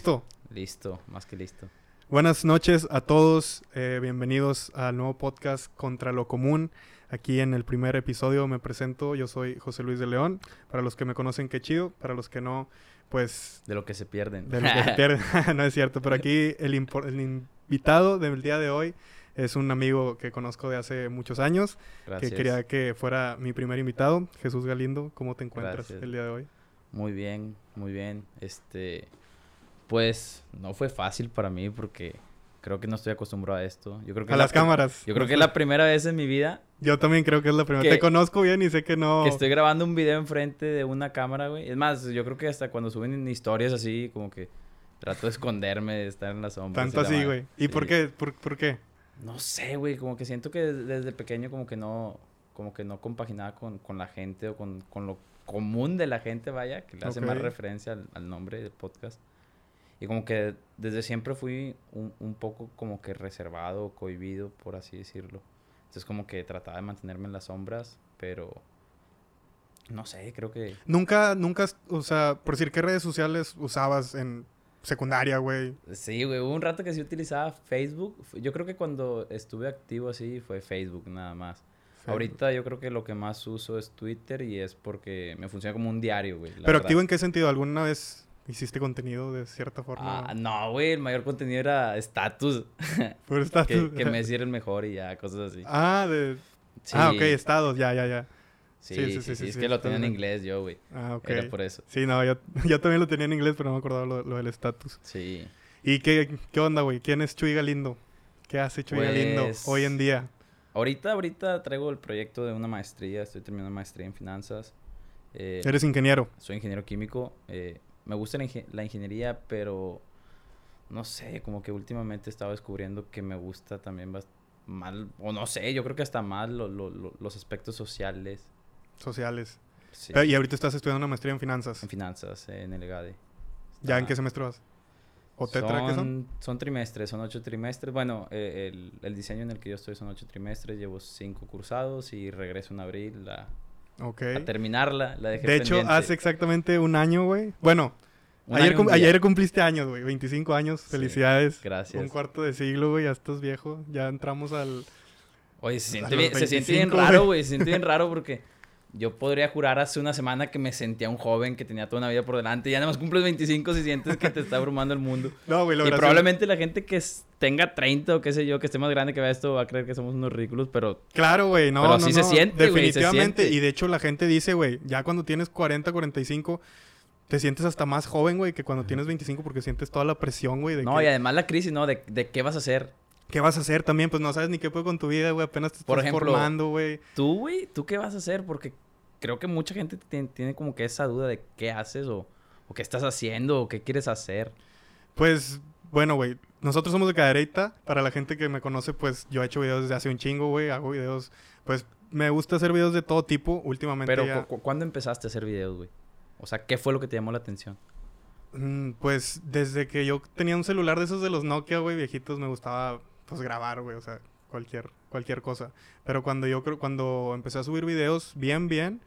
Listo. Listo, más que listo. Buenas noches a todos. eh, bienvenidos al nuevo podcast Contra lo Común. Aquí en el primer episodio me presento. Yo soy José Luis de León. Para los que me conocen, qué chido. Para los que no, pues De lo que se pierden. de lo que se pierden. no es cierto. Pero aquí el, invitado del día de hoy es un amigo que conozco de hace muchos años. Gracias. Que quería que fuera mi primer invitado. Jesús Galindo, ¿cómo te encuentras Gracias. el día de hoy? Muy bien, muy bien. Este, pues no fue fácil para mí porque creo que no estoy acostumbrado a esto. Yo creo que A las cámaras. Yo creo que es la primera vez en mi vida Yo también creo que es la primera. Que- Te conozco bien y sé que no. que estoy grabando un video enfrente de una cámara, güey. Es más, yo creo que hasta cuando suben historias así, como que trato de esconderme, de estar en la sombra. Tanto así, güey. ¿Y por qué? ¿Por, por qué? No sé, güey, como que siento que desde, pequeño como que no, como que no compaginaba con, con la gente o con, con lo común de la gente, vaya, que le hace más referencia al, al nombre del podcast. Y como que desde siempre fui un, un poco como que reservado, cohibido, por así decirlo. Entonces como que trataba de mantenerme en las sombras, pero no sé, creo que... Nunca, nunca, o sea, por decir, ¿qué redes sociales usabas en secundaria, güey? Sí, güey, hubo un rato que sí utilizaba Facebook. Yo creo que cuando estuve activo así fue Facebook nada más. Ahorita yo creo que lo que más uso es Twitter y es porque me funciona como un diario, güey. ¿Pero verdad. activo en qué sentido? ¿Alguna vez hiciste contenido de cierta forma? Ah, no, güey, el mayor contenido era estatus. Por estatus. que, que Messi era el mejor y ya, cosas así. Ah, de... Sí, Ah, ok, estados, ya, ya, ya. Sí, sí, sí, sí, sí, sí, es que lo tenía en inglés yo, güey. Ah, ok. Era por eso. Sí, no, yo, yo también lo tenía en inglés, pero no me acordaba lo, lo del estatus. Sí. ¿Y qué, qué onda, güey? ¿Quién es Chuy Galindo? ¿Qué hace Chuy Galindo Pues- hoy en día? Ahorita, ahorita traigo el proyecto de una maestría. Estoy terminando maestría en finanzas. Eh, Eres ingeniero. soy ingeniero químico. eh, me gusta la, inge- la ingeniería, pero no sé, como que últimamente he estado descubriendo que me gusta también mal, o no sé, yo creo que hasta más lo- lo- lo- los aspectos sociales. Sociales. Sí, Eh, y ahorita estás estudiando una maestría en finanzas. en finanzas, eh, en el EGADE. ¿Ya en qué semestre vas? ¿O tetra qué son? son? Son trimestres, son ocho trimestres. Bueno, eh, el, el diseño en el que yo estoy son ocho trimestres. Llevo cinco cursados y regreso en abril a, Ok. a terminarla. La dejé De hecho, pendiente. hace exactamente un año, güey. Bueno, ayer, año, cum- ayer cumpliste años, güey. 25 años. Sí, Felicidades. gracias. Un cuarto de siglo, güey. Ya estás viejo. Ya entramos al... Oye, se siente, bien, se siente bien 25, raro, güey. Se siente bien raro porque yo podría jurar hace una semana que me sentía un joven que tenía toda una vida por delante. Y ya nada más cumples 25 si sientes que te está abrumando el mundo. No, güey, lo y gracioso- probablemente la gente que tenga 30 o qué sé yo, que esté más grande que vea esto, va a creer que somos unos ridículos, pero Claro, güey. No, Pero no, así se no. siente, se Definitivamente. siente. Y de hecho la gente dice, güey, ya cuando tienes 40, 45... Te sientes hasta más joven, güey, que cuando tienes 25 porque sientes toda la presión, güey, no, que- y además la crisis, ¿no? De, de qué vas a hacer. ¿Qué vas a hacer también? Pues no sabes ni qué puedo con tu vida, güey. Apenas te estás Por ejemplo, formando, güey. Tú, güey, ¿tú qué vas a hacer? Porque creo que mucha gente tien- tiene como que esa duda de qué haces o, o qué estás haciendo o qué quieres hacer. Pues, bueno, güey. Nosotros somos de Cadereyta. Para la gente que me conoce, pues yo he hecho videos desde hace un chingo, güey. Hago videos. Pues me gusta hacer videos de todo tipo. Últimamente Pero, ya- cu- cu- ¿cuándo empezaste a hacer videos, güey? O sea, ¿qué fue lo que te llamó la atención? Mm, Pues desde que yo tenía un celular de esos de los Nokia, güey, viejitos, me gustaba pues grabar, güey, o sea, cualquier, cualquier cosa. Pero cuando yo creo, cuando empecé a subir videos bien, bien,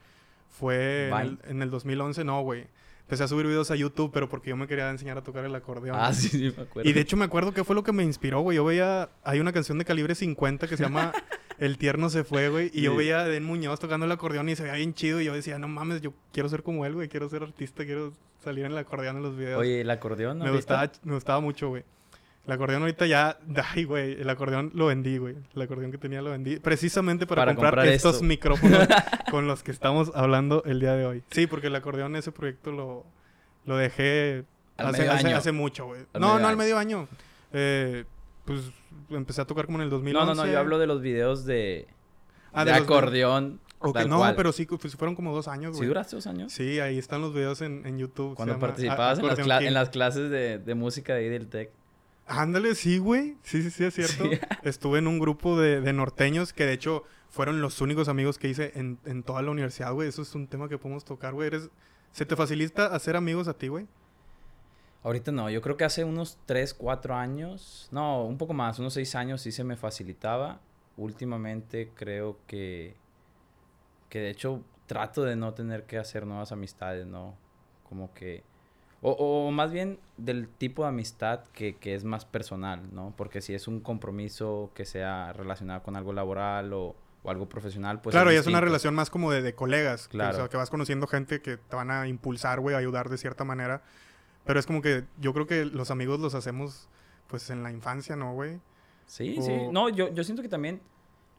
fue en el, en el 2011, no, güey. Empecé a subir videos a YouTube, pero porque yo me quería enseñar a tocar el acordeón. Ah, sí, sí, me acuerdo. Y de hecho me acuerdo que fue lo que me inspiró, güey. Yo veía, hay una canción de calibre 50 que se llama El tierno se fue, güey. Y yo Sí. veía a Den Muñoz tocando el acordeón y se veía bien chido. Y yo decía, no mames, yo quiero ser como él, güey. Quiero ser artista, quiero salir en el acordeón en los videos. Oye, ¿el acordeón? me, ahorita? gustaba, me gustaba mucho, güey. El acordeón ahorita ya, ay, güey, el acordeón lo vendí, güey. El acordeón que tenía lo vendí. Precisamente para, Para comprar, comprar estos esto. micrófonos con los que estamos hablando el día de hoy. Sí, porque el acordeón, ese proyecto lo, lo dejé hace, hace, mucho, güey. No, no al medio año. Eh, pues empecé a tocar como en el No, 2011. no, no, yo hablo de los videos de, Ah, de, de los de- acordeón. No, cual. pero sí, pues fueron como dos años, ¿Sí güey. duraste dos años? Sí, ahí están los videos en, en YouTube. Cuando participabas en las, en las clases de, de música de ahí del TEC. Ándale, sí, güey. Sí, sí, sí, es cierto. Sí. Estuve en un grupo de, de norteños que de hecho fueron los únicos amigos que hice en, en toda la universidad, güey. Eso es un tema que podemos tocar, güey. Eres... ¿Se te facilita hacer amigos a ti, güey? Ahorita no, yo creo que hace unos 3, 4 años, no, un poco más, unos 6 años sí se me facilitaba. Últimamente creo que, que de hecho trato de no tener que hacer nuevas amistades, ¿no? Como que O, o más bien del tipo de amistad que, que es más personal, ¿no? Porque si es un compromiso que sea relacionado con algo laboral o, o algo profesional, pues... claro, es ya es una relación más como de, de colegas. que, Claro. o sea, que vas conociendo gente que te van a impulsar, güey, a ayudar de cierta manera. Pero es como que yo creo que los amigos los hacemos, pues, en la infancia, ¿no, güey? Sí, o- sí. No, yo, yo siento que también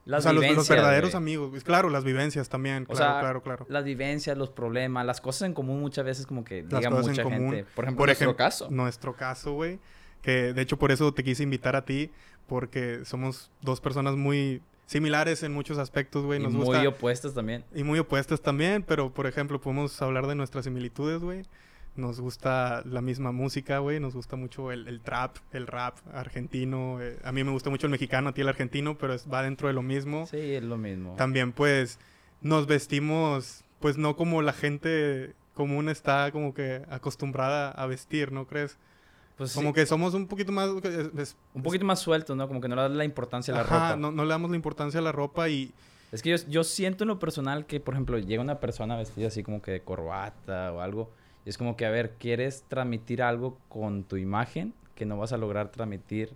las o sea, los- verdaderos amigos. Claro, las vivencias también. O Claro, sea, claro, claro. Las vivencias, los problemas, las cosas en común muchas veces como que diga cosas en mucha común. gente. Por ejemplo, Por nuestro ejemplo, caso. Nuestro caso, güey. Que de hecho por eso te quise invitar a ti. Porque somos dos personas muy similares en muchos aspectos, güey. y muy gusta. opuestas también. Y muy opuestas también, pero por ejemplo, podemos hablar de nuestras similitudes, güey. Nos gusta la misma música, güey. Nos gusta mucho el, el trap, el rap argentino. eh, A mí me gusta mucho el mexicano, a ti el argentino, pero es- va dentro de lo mismo. Sí, es lo mismo. También, pues, nos vestimos, pues no como la gente común está como que acostumbrada a vestir, ¿no crees? Pues sí, Como que somos un poquito más... es- es- un poquito más sueltos, ¿no? Como que no le das la importancia a la Ajá, ropa. No, no le damos la importancia a la ropa y... Es que yo, yo siento en lo personal que, por ejemplo, llega una persona vestida así como que de corbata o algo. Y es como que, a ver, ¿quieres transmitir algo con tu imagen que no vas a lograr transmitir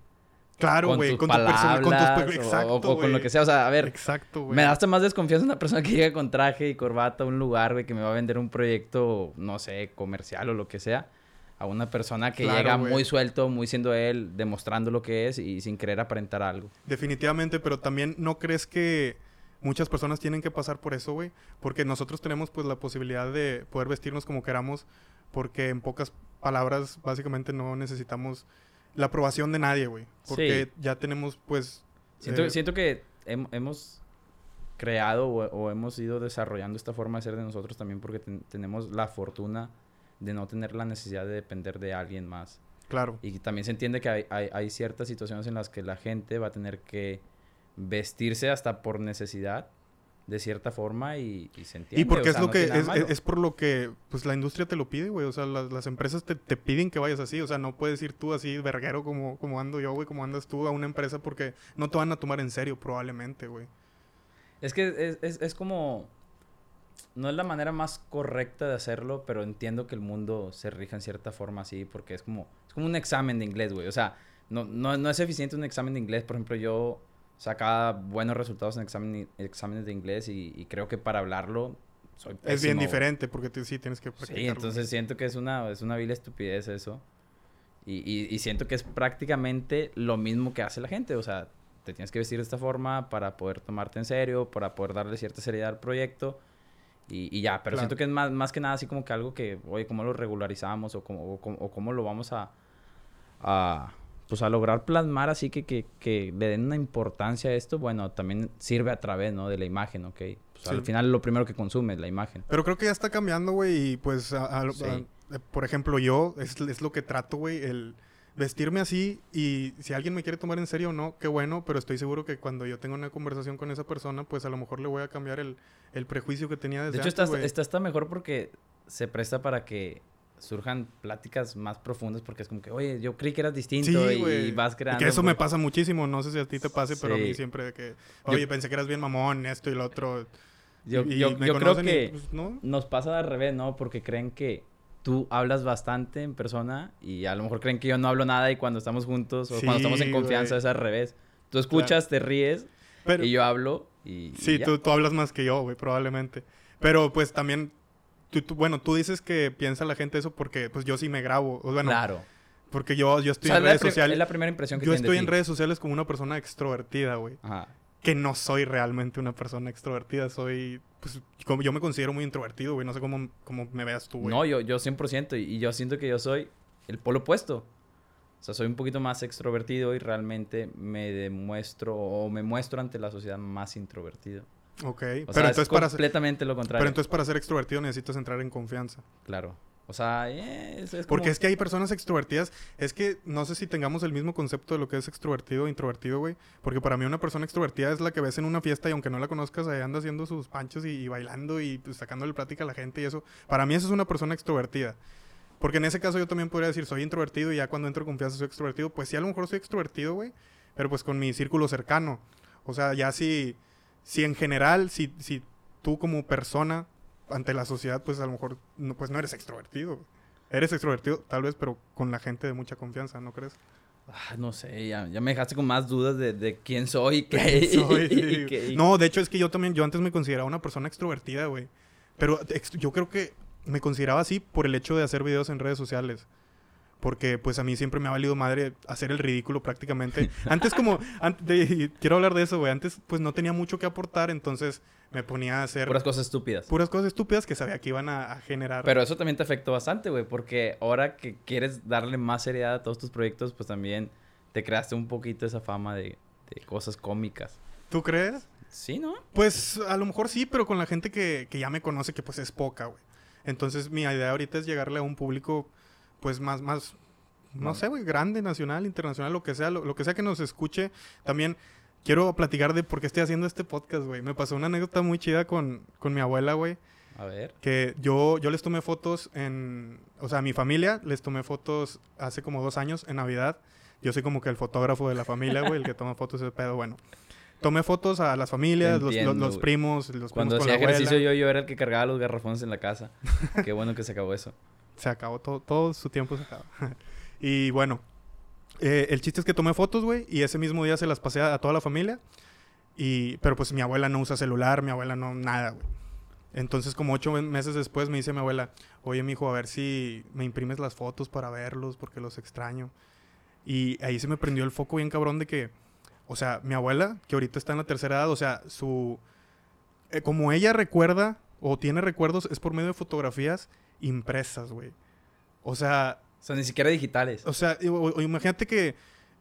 Claro, con güey, tus con, tu persona, con tus... palabras o- Exacto, o, o con lo que sea? O sea, a ver, Exacto, güey. me da hasta más desconfianza una persona que llega con traje y corbata a un lugar, güey, que me va a vender un proyecto, no sé, comercial o lo que sea. A una persona que Claro, llega muy suelto, muy siendo él, demostrando lo que es y sin querer aparentar algo. Definitivamente, pero también no crees que muchas personas tienen que pasar por eso, güey. Porque nosotros tenemos pues la posibilidad de poder vestirnos como queramos. Porque en pocas palabras, básicamente no necesitamos la aprobación de nadie, güey. Porque Sí. ya tenemos pues... Siento, eh, siento que hem- hemos creado o, o hemos ido desarrollando esta forma de ser de nosotros también porque ten- tenemos la fortuna de no tener la necesidad de depender de alguien más. Claro. Y también se entiende que hay, hay, hay ciertas situaciones en las que la gente va a tener que vestirse hasta por necesidad de cierta forma y, y se entiende. Y porque o es lo no que es, es- es por lo que pues la industria te lo pide, güey. O sea, las, las empresas te, te piden que vayas así. O sea, no puedes ir tú así verguero como, como ando yo, güey, como andas tú a una empresa porque no te van a tomar en serio probablemente, güey. Es que es, es, es como... No es la manera más correcta de hacerlo, pero entiendo que el mundo se rija en cierta forma así, porque es como, es como un examen de inglés, güey. O sea, no, no, no es eficiente un examen de inglés. Por ejemplo, yo sacaba buenos resultados en examen, exámenes de inglés y, y creo que para hablarlo soy Es bien pésimo. diferente porque tú sí tienes que Sí, practicarlo. entonces siento que es una, es una vil estupidez eso. Y, y, y siento que es prácticamente lo mismo que hace la gente. O sea, te tienes que vestir de esta forma para poder tomarte en serio, para poder darle cierta seriedad al proyecto. Y, y ya, pero Claro. siento que es más, más que nada así como que algo que, oye, ¿cómo lo regularizamos? O cómo, o, o cómo lo vamos a, a, pues a lograr plasmar así que, que, que le den una importancia a esto. Bueno, también sirve a través, ¿no? De la imagen, ¿ok? Pues Sí. al final lo primero que consumes, la imagen. Pero creo que ya está cambiando, güey, y pues, a- a- Sí. a- eh, por ejemplo, yo, es, es lo que trato, güey, el vestirme así y si alguien me quiere tomar en serio o no, qué bueno, pero estoy seguro que cuando yo tenga una conversación con esa persona, pues a lo mejor le voy a cambiar el, el prejuicio que tenía desde De hecho, antes, está, está, está mejor porque se presta para que surjan pláticas más profundas porque es como que, oye, yo creí que eras distinto Sí, y, güey. vas Y creando... que eso me pasa muchísimo, no sé si a ti te pase, pero a mí Sí. siempre de que, Yo- oye, pensé que eras bien mamón, esto y lo otro. Yo, y yo, yo creo conocen y, que pues, no. nos pasa al revés, ¿no? Porque creen que tú hablas bastante en persona y a lo mejor creen que yo no hablo nada y cuando estamos juntos o cuando estamos en Sí, confianza güey. es al revés. Tú escuchas, te ríes Pero, y yo hablo y... y Sí, tú, tú hablas más que yo, güey, probablemente. Pero pues también, tú, tú- bueno, tú dices que piensa la gente eso porque pues yo sí me grabo. O, bueno, claro. porque yo, yo O estoy sea, en redes sociales. Es la primera impresión que Yo de estoy en ti. redes sociales como una persona extrovertida, güey. Ajá. Que no soy realmente una persona extrovertida. Soy, pues, como yo me considero muy introvertido, güey. No sé cómo, cómo me veas tú, güey. No, yo, yo 100% y, y yo siento que yo soy el polo opuesto. O sea, soy un poquito más extrovertido y realmente me demuestro o me muestro ante la sociedad más introvertido. Ok. O pero, sea, entonces es para ser, completamente lo contrario. pero entonces para ser extrovertido necesitas entrar en confianza. Claro. O sea, eh, es, es Porque como- es que hay personas extrovertidas. Es que no sé si tengamos el mismo concepto de lo que es extrovertido o introvertido, güey. Porque para mí una persona extrovertida es la que ves en una fiesta y aunque no la conozcas, ahí anda haciendo sus panchos y, y bailando y pues, sacándole plática a la gente y eso. Para mí eso es una persona extrovertida. Porque en ese caso yo también podría decir, soy introvertido y ya cuando entro en confianza soy extrovertido. Pues sí, a lo mejor soy extrovertido, güey. Pero pues con mi círculo cercano. O sea, ya si, si en general, si, si tú como persona ante la sociedad, pues a lo mejor no, pues no eres extrovertido. Eres extrovertido, tal vez, pero con la gente de mucha confianza, ¿no crees? Ah, no sé, ya, ya me dejaste con más dudas de, de quién soy qué. Soy, y qué- y- No, de hecho es que yo también, yo antes me consideraba una persona extrovertida, güey. Pero ex- yo creo que me consideraba así por el hecho de hacer videos en redes sociales. Porque pues a mí siempre me ha valido madre hacer el ridículo prácticamente. Antes como, an- de- quiero hablar de eso, güey. Antes pues no tenía mucho que aportar, entonces me ponía a hacer Puras cosas estúpidas. puras cosas estúpidas que sabía que iban a, a generar. Pero eso también te afectó bastante, güey, porque ahora que quieres darle más seriedad a todos tus proyectos, pues también te creaste un poquito esa fama de, de cosas cómicas. ¿Tú crees? Sí, ¿no? Pues a lo mejor sí, pero con la gente que, que ya me conoce, que pues es poca, güey. Entonces mi idea ahorita es llegarle a un público, pues más, más, no Más- sé, güey, grande, nacional, internacional, lo que sea, lo, lo que sea que nos escuche. También quiero platicar de por qué estoy haciendo este podcast, güey. Me pasó una anécdota muy chida con, con mi abuela, güey. A ver. Que yo, yo les tomé fotos en, o sea, a mi familia les tomé fotos hace como dos años, en Navidad. Yo soy como que el fotógrafo de la familia, güey, el que toma fotos de pedo, bueno. Tomé fotos a las familias, los, los- entiendo, los güey. primos, los Cuando primos con hacía la ejercicio yo, yo era el que cargaba los garrafones en la casa. Qué bueno que se acabó eso. Se acabó todo, su tiempo se acaba. y bueno, eh, el chiste es que tomé fotos, güey, y ese mismo día se las pasé a, toda la familia. Y, pero pues mi abuela no usa celular, mi abuela no, nada, güey. Entonces, como ocho me- meses después, me dice mi abuela, oye, mijo, a ver si me imprimes las fotos para verlos, porque los extraño. Y ahí se me prendió el foco bien cabrón de que, o sea, mi abuela, que ahorita está en la tercera edad, o sea, su... eh, como ella recuerda o tiene recuerdos, es por medio de fotografías impresas, güey. O sea, O sea, ni siquiera digitales. o sea, o- o imagínate que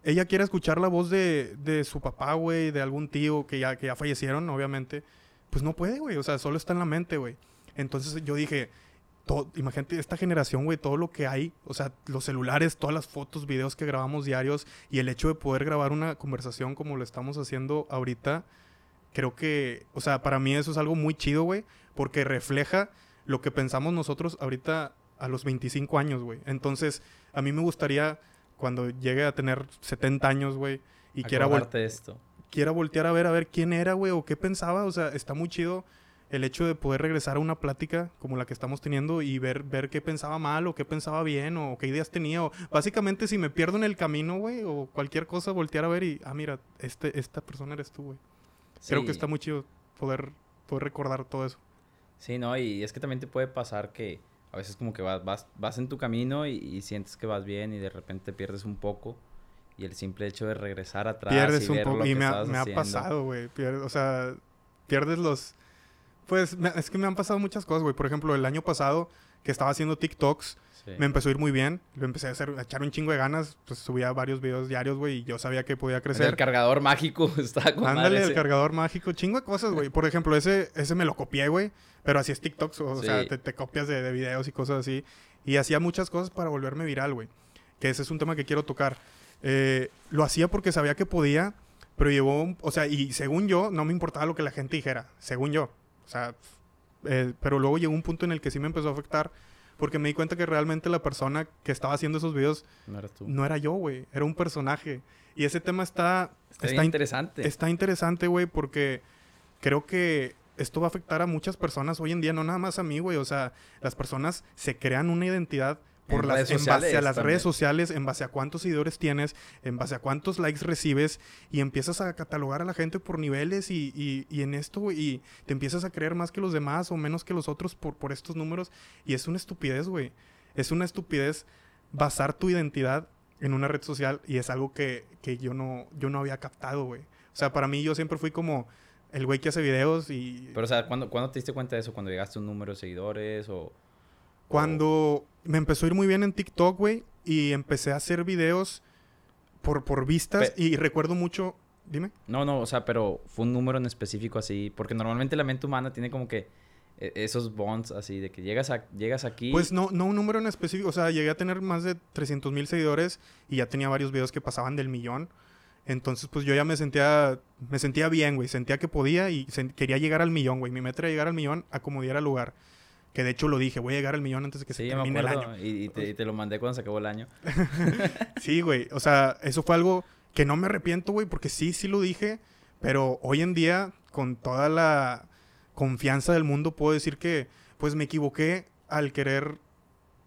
ella quiera escuchar la voz de, de su papá, güey, de algún tío que ya, que ya fallecieron, obviamente. Pues no puede, güey. O sea, solo está en la mente, güey. Entonces yo dije, todo, imagínate esta generación, güey, todo lo que hay. O sea, los celulares, todas las fotos, videos que grabamos diarios y el hecho de poder grabar una conversación como lo estamos haciendo ahorita. Creo que, o sea, para mí eso es algo muy chido, güey, porque refleja lo que pensamos nosotros ahorita a los 25 años, güey. Entonces, a mí me gustaría cuando llegue a tener 70 años, güey, y quiera, vol- esto. quiera voltear a ver a ver quién era, güey, o qué pensaba, o sea, está muy chido el hecho de poder regresar a una plática como la que estamos teniendo y ver ver qué pensaba mal o qué pensaba bien o qué ideas tenía o básicamente si me pierdo en el camino, güey, o cualquier cosa voltear a ver y ah, mira, este esta persona eres tú, güey. Creo que está muy chido poder poder recordar todo eso. Sí, no, y es que también te puede pasar que a veces como que vas, vas, vas en tu camino y, y sientes que vas bien y de repente te pierdes un poco. Y el simple hecho de regresar atrás pierdes y un poco lo y que me ha, me ha pasado, güey. O sea, pierdes los pues me- es que me han pasado muchas cosas, güey. Por ejemplo, el año pasado que estaba haciendo TikToks, Sí. me empezó a ir muy bien. Lo empecé a hacer, a echar un chingo de ganas. Pues subía varios videos diarios, güey, y yo sabía que podía El crecer. cargador mágico está con Ándale, el cargador mágico, chingo de cosas, güey. Por ejemplo, ese, ese me lo copié, güey. Pero así es TikToks, o, Sí. sea, te, te copias de, de videos y cosas así. Y hacía muchas cosas para volverme viral, güey. Que ese es un tema que quiero tocar. Eh, lo hacía porque sabía que podía, pero llegó, un- o sea, y según yo, no me importaba lo que la gente dijera, según yo. O sea, eh, pero luego llegó un punto en el que sí me empezó a afectar porque me di cuenta que realmente la persona que estaba haciendo esos videos No eras tú. no era yo, güey, era un personaje. Y ese tema está, Está, está bien in- interesante. Está interesante, güey, porque creo que esto va a afectar a muchas personas hoy en día, no nada más a mí, güey. O sea, las personas se crean una identidad por En las, redes en base a las también. redes sociales, en base a cuántos seguidores tienes, en base a cuántos likes recibes, y empiezas a catalogar a la gente por niveles y, y- y en esto, y te empiezas a creer más que los demás o menos que los otros por, por estos números. Y es una estupidez, güey. Es una estupidez basar tu identidad en una red social y es algo que, que yo, no, yo no había captado, güey. O sea, para mí yo siempre fui como el güey que hace videos y Pero, o sea, ¿cuándo, ¿cuándo te diste cuenta de eso? ¿Cuando llegaste a un número de seguidores o...? Cuando me empezó a ir muy bien en TikTok, güey, y empecé a hacer videos por, por vistas Pe- y recuerdo mucho, dime. No, no, o sea, pero fue un número en específico así. Porque normalmente la mente humana tiene como que eh, esos bonds así de que llegas, a, llegas aquí... Pues no, no un número en específico, o sea, llegué a tener más de 300 mil seguidores y ya tenía varios videos que pasaban del millón. Entonces, pues yo ya me sentía, me sentía bien, güey, sentía que podía y quería llegar al millón, güey. Mi meta era llegar al millón a como diera lugar. Que de hecho lo dije, voy a llegar al millón antes de que Sí, se me termine el año. Y, y te, y te lo mandé cuando se acabó el año. Sí, güey. O sea, eso fue algo que no me arrepiento, güey, porque sí, sí lo dije. Pero hoy en día, con toda la confianza del mundo, puedo decir que, pues me equivoqué al querer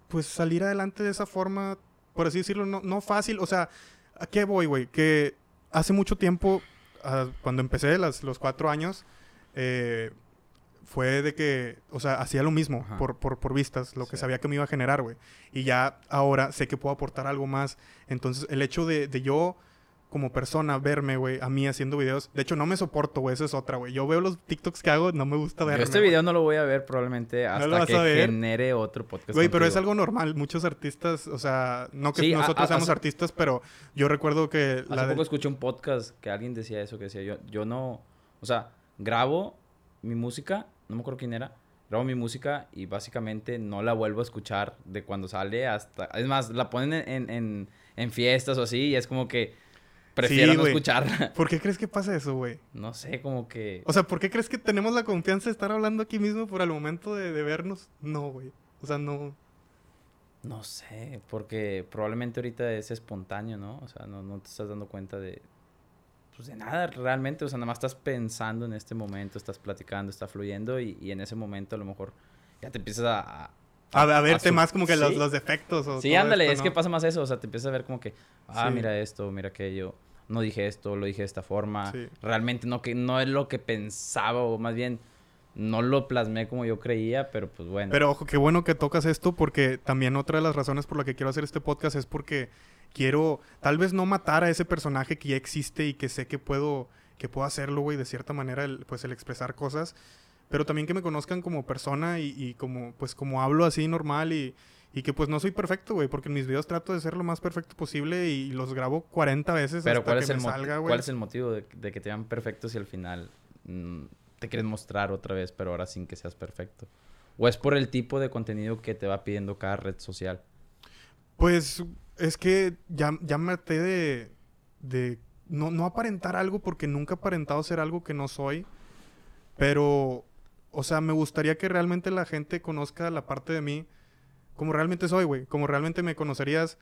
pues salir adelante de esa forma, por así decirlo, no, no fácil. O sea, ¿a qué voy, güey? Que hace mucho tiempo, ah, cuando empecé las, los cuatro años, eh, fue de que, o sea, hacía lo mismo por, por, por vistas, lo que sabía que me iba a generar, güey. Y ya ahora sé que puedo aportar algo más. Entonces, el hecho de, de yo, como persona, verme, güey, a mí haciendo videos, de hecho, no me soporto, güey, esa es otra, güey. Yo veo los TikToks que hago, no me gusta Yo verme. este güey. video no lo voy a ver probablemente hasta vas que genere otro podcast. Güey, pero es algo normal. Muchos artistas, o sea, no que Sí, nosotros a- seamos hace- artistas, pero yo recuerdo que Hace la de- poco escuché un podcast que alguien decía eso, que decía yo, yo no, o sea, grabo mi música, no me acuerdo quién era, grabo mi música y básicamente no la vuelvo a escuchar de cuando sale hasta, es más, la ponen en, en, en- fiestas o así y es como que prefiero Sí, no escucharla. ¿Por qué crees que pasa eso, güey? No sé, como que... O sea, ¿por qué crees que tenemos la confianza de estar hablando aquí mismo por el momento de, de vernos? No, güey. O sea, no. No sé, porque probablemente ahorita es espontáneo, ¿no? O sea, no, no te estás dando cuenta de, pues de nada realmente, o sea, nada más estás pensando en este momento, estás platicando, está fluyendo y, y en ese momento a lo mejor ya te empiezas a... a- A, a verte más como que los, sí. los defectos. O Sí, ándale, esto, es que pasa más eso, o sea, te empiezas a ver como que, ah, Sí. mira esto, mira aquello, no dije esto, lo dije de esta forma, Sí. realmente no, que, no es lo que pensaba o más bien no lo plasmé como yo creía, pero pues bueno. Pero ojo, qué bueno que tocas esto porque también otra de las razones por la que quiero hacer este podcast es porque quiero tal vez no matar a ese personaje que ya existe y que sé que puedo que puedo hacerlo, güey, de cierta manera, el, pues el expresar cosas, pero también que me conozcan como persona y, y como pues como hablo así normal y, y que pues no soy perfecto, güey, porque en mis videos trato de ser lo más perfecto posible y los grabo 40 veces Pero hasta ¿cuál que es, el me salga, güey. ¿cuál es el motivo de, de que te vean perfectos y al final mm, te quieres mostrar otra vez, pero ahora sin que seas perfecto? ¿O es por el tipo de contenido que te va pidiendo cada red social? Pues es que ya, ya me de, de no, no aparentar algo porque nunca he aparentado ser algo que no soy. Pero, o sea, me gustaría que realmente la gente conozca la parte de mí como realmente soy, güey. Como realmente me conocerías,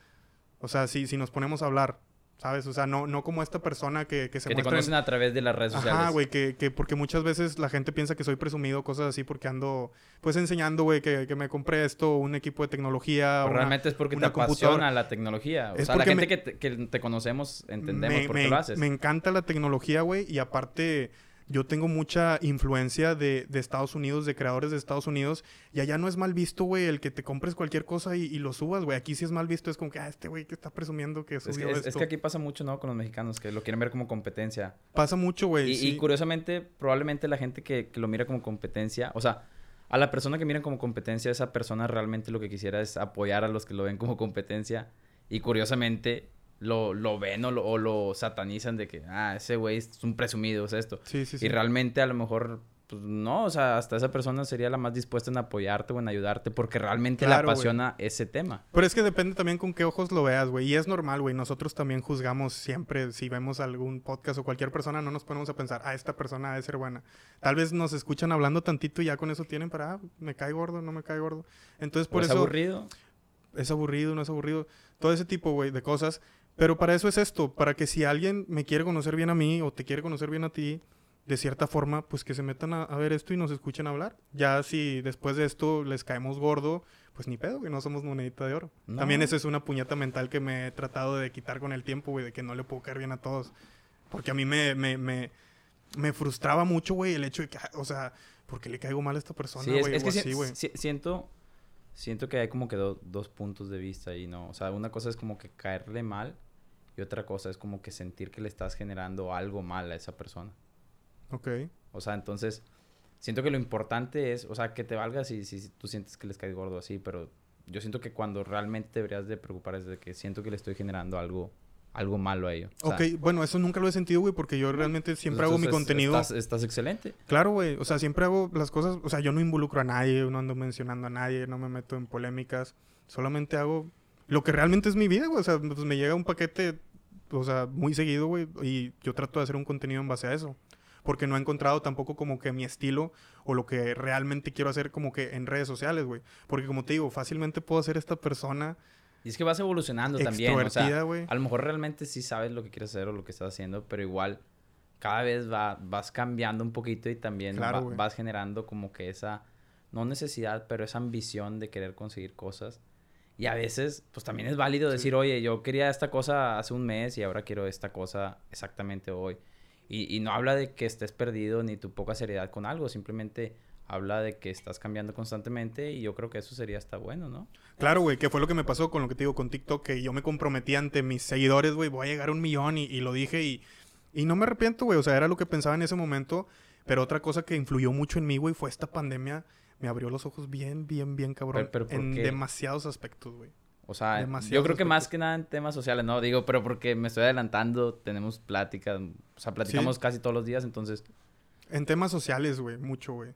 o sea, si, si nos ponemos a hablar, ¿sabes? O sea, no, no como esta persona que, que se Que te muestra en- conocen a través de las redes sociales. Ajá, güey, que, que porque muchas veces la gente piensa que soy presumido, cosas así, porque ando, pues, enseñando, güey, que, que me compré esto, un equipo de tecnología. Pero una- realmente es porque te computadora. apasiona la tecnología. O Es sea, la gente me- que, te, que te conocemos entendemos me, por qué me- lo haces. me encanta la tecnología, güey, y aparte yo tengo mucha influencia de, de Estados Unidos, de creadores de Estados Unidos, y allá no es mal visto, güey, el que te compres cualquier cosa y, y lo subas, güey. Aquí sí es mal visto, es como que, ah, este güey que está presumiendo que Es subió que, es- esto. es que aquí pasa mucho, ¿no? Con los mexicanos, que lo quieren ver como competencia. Pasa mucho, güey. Y, sí. y curiosamente, probablemente la gente que, que lo mira como competencia, o sea, a la persona que miran como competencia, esa persona realmente lo que quisiera es apoyar a los que lo ven como competencia. Y curiosamente lo, lo ven o lo, o lo satanizan de que, ah, ese güey es un presumido, es esto. Sí, sí, sí. Y realmente a lo mejor, pues no, o sea, hasta esa persona sería la más dispuesta en apoyarte o en ayudarte porque realmente Claro, le güey. apasiona ese tema. Pero es que depende también con qué ojos lo veas, güey. Y es normal, güey. Nosotros también juzgamos siempre, si vemos algún podcast o cualquier persona, no nos ponemos a pensar, ah, esta persona debe ser buena. Tal vez nos escuchan hablando tantito y ya con eso tienen para, ah, me cae gordo, no me cae gordo. Entonces, por ¿O es eso aburrido? es aburrido, no es aburrido. Todo ese tipo, güey, de cosas. Pero para eso es esto, para que si alguien me quiere conocer bien a mí o te quiere conocer bien a ti, de cierta forma, pues que se metan a, a ver esto y nos escuchen hablar. Ya si después de esto les caemos gordo, pues ni pedo, que no somos monedita de oro. No. También esa es una puñeta mental que me he tratado de quitar con el tiempo, güey, de que no le puedo caer bien a todos. Porque a mí me, me, me, me frustraba mucho, güey, el hecho de que, ah, o sea, ¿por qué le caigo mal a esta persona, Sí, es, güey? es así, güey. si- siento, siento que hay como que do- dos puntos de vista ahí, ¿no? O sea, una cosa es como que caerle mal y otra cosa es como que sentir que le estás generando algo mal a esa persona. Ok. O sea, entonces, siento que lo importante es, o sea, que te valga si, si, tú sientes que les caes gordo así, pero yo siento que cuando realmente deberías de preocupar es de que siento que le estoy generando algo, algo malo a ellos. Ok, bueno, eso nunca lo he sentido, güey, porque yo realmente siempre hago mi contenido. Estás, estás excelente. Claro, güey, o sea, siempre hago las cosas, o sea, yo no involucro a nadie, no ando mencionando a nadie, no me meto en polémicas, solamente hago lo que realmente es mi vida, güey, o sea, pues me llega un paquete, o sea, muy seguido, güey, y yo trato de hacer un contenido en base a eso. Porque no he encontrado tampoco como que mi estilo o lo que realmente quiero hacer como que en redes sociales, güey. Porque como te digo, fácilmente puedo ser esta persona Y es que vas evolucionando también, o sea, güey. a lo mejor realmente sí sabes lo que quieres hacer o lo que estás haciendo, pero igual cada vez va, vas cambiando un poquito y también Claro, va- vas generando como que esa, no necesidad, pero esa ambición de querer conseguir cosas. Y a veces, pues también es válido decir, oye, yo quería esta cosa hace un mes y ahora quiero esta cosa exactamente hoy. Y, y no habla de que estés perdido ni tu poca seriedad con algo, simplemente habla de que estás cambiando constantemente y yo creo que eso sería hasta bueno, ¿no? Claro, güey, que fue lo que me pasó con lo que te digo con TikTok, que yo me comprometí ante mis seguidores, güey, voy a llegar a un millón y, y lo dije y, y no me arrepiento, güey, o sea, era lo que pensaba en ese momento, pero otra cosa que influyó mucho en mí, güey, fue esta pandemia, me abrió los ojos bien, bien, bien cabrón, Pero- pero ¿por en qué? demasiados aspectos, güey. O sea, Demasiados yo creo que más que nada en temas sociales, no digo, pero porque me estoy adelantando, tenemos pláticas, o sea, platicamos casi todos los días, entonces, En temas sociales, güey, mucho, güey.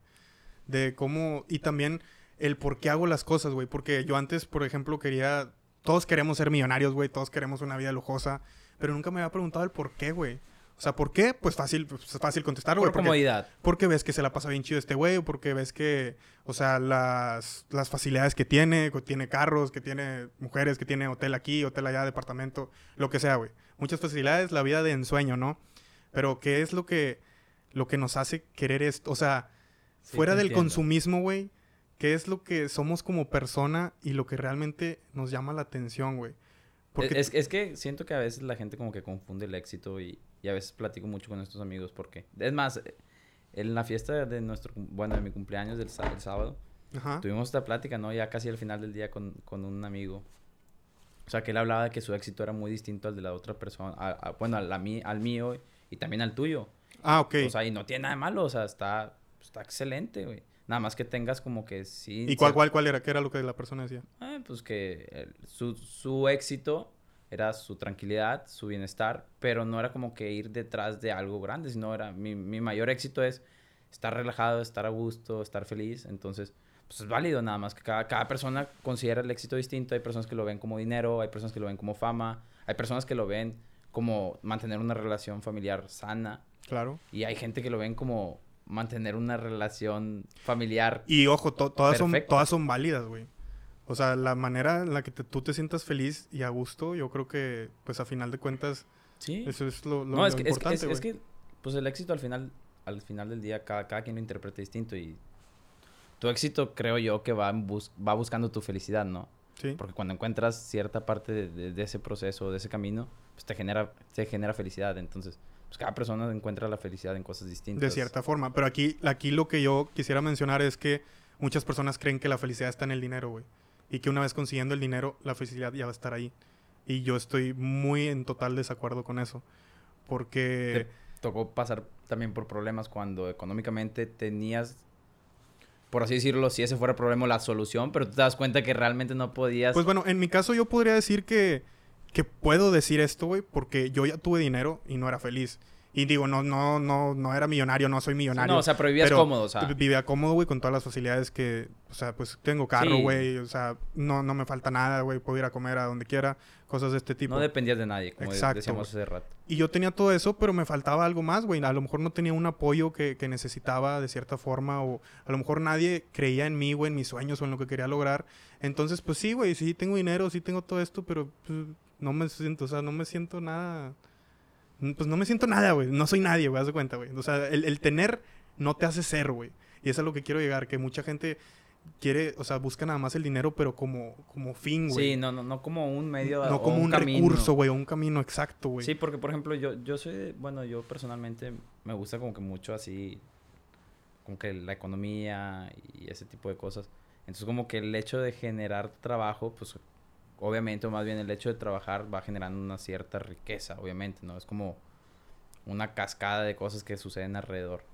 De cómo... Y también el por qué hago las cosas, güey. Porque yo antes, por ejemplo, quería... Todos queremos ser millonarios, güey. Todos queremos una vida lujosa. Pero nunca me había preguntado el por qué, güey. O sea, ¿por qué? Pues fácil, pues, es fácil contestar, güey. por Porque, comodidad. porque ves que se la pasa bien chido este güey. O porque ves que... O sea, las, las facilidades que tiene. Que tiene carros, que tiene mujeres, que tiene hotel aquí, hotel allá, departamento. Lo que sea, güey. Muchas facilidades, la vida de ensueño, ¿no? Pero ¿qué es lo que... Lo que nos hace querer esto? O sea... Sí, Fuera del entiendo. consumismo, güey, ¿qué es lo que somos como persona y lo que realmente nos llama la atención, güey? Porque Es, es que siento que a veces la gente como que confunde el éxito y, y a veces platico mucho con estos amigos porque... Es más, eh, en la fiesta de nuestro... Bueno, de mi cumpleaños del el sábado, Ajá. tuvimos esta plática, ¿no? Ya casi al final del día con, con un amigo. O sea, que él hablaba de que su éxito era muy distinto al de la otra persona. a- a- bueno, al, a mí, al mío y también al tuyo. Ah, ok. O sea, y no tiene nada de malo, o sea, está, está excelente, güey. Nada más que tengas como que sí... ¿Y cuál, cuál, cuál era? ¿Qué era lo que la persona decía? Ah, pues que el- su, su éxito era su tranquilidad, su bienestar, pero no era como que ir detrás de algo grande, sino era mi, mi mayor éxito es estar relajado, estar a gusto, estar feliz. Entonces, pues es válido nada más que cada, cada persona considera el éxito distinto. Hay personas que lo ven como dinero, hay personas que lo ven como fama, hay personas que lo ven como mantener una relación familiar sana Claro. y hay gente que lo ven como mantener una relación familiar. Y ojo, to- todas, son, todas son válidas, güey. O sea, la manera en la que te- tú te sientas feliz y a gusto, yo creo que, pues a final de cuentas, Sí. eso es lo, lo- no, es lo que, es, que, importante, es, es güey. que, pues el éxito al final, al final del día, cada, cada quien lo interpreta distinto y tu éxito creo yo que va, en bus- va buscando tu felicidad, ¿no? Sí. Porque cuando encuentras cierta parte de, de- de ese proceso, de ese camino, pues te genera, te genera felicidad. Entonces, pues cada persona encuentra la felicidad en cosas distintas. De cierta forma. Pero aquí, aquí lo que yo quisiera mencionar es que muchas personas creen que la felicidad está en el dinero, güey. Y que una vez consiguiendo el dinero, la felicidad ya va a estar ahí. Y yo estoy muy en total desacuerdo con eso. Porque... Tocó pasar también por problemas cuando económicamente tenías, por así decirlo, si ese fuera el problema, la solución, pero tú te das cuenta que realmente no podías... Pues bueno, en mi caso yo podría decir que, que puedo decir esto, güey, porque yo ya tuve dinero y no era feliz. Y digo, no, no, no, no era millonario, no soy millonario. no, o sea, pero vivías pero cómodo, o sea... Vivía cómodo, güey, con todas las facilidades que, o sea, pues tengo carro, Sí. güey, o sea, no, no me falta nada, güey, puedo ir a comer a donde quiera, cosas de este tipo. No dependías de nadie, como Exacto, decíamos hace rato. Y yo tenía todo eso, pero me faltaba algo más, güey. A lo mejor no tenía un apoyo que, que necesitaba de cierta forma, o a lo mejor nadie creía en mí, güey, en mis sueños o en lo que quería lograr. Entonces, pues sí, güey, sí tengo dinero, sí tengo todo esto, pero pues, no me siento, o sea, no me siento nada. Pues no me siento nada, güey. No soy nadie, güey, haz de cuenta, güey. O sea, el, el tener no te hace ser, güey. Y eso es a lo que quiero llegar, que mucha gente quiere, o sea, busca nada más el dinero, pero como, como fin, güey. Sí, no, no, no como un medio no o como un, camino. recurso, güey, o un camino exacto, güey. Sí, porque por ejemplo, yo, yo soy, bueno, yo personalmente me gusta como que mucho así, como que la economía y ese tipo de cosas. Entonces como que el hecho de generar trabajo, pues obviamente, o más bien el hecho de trabajar va generando una cierta riqueza, obviamente, ¿no? Es como una cascada de cosas que suceden alrededor.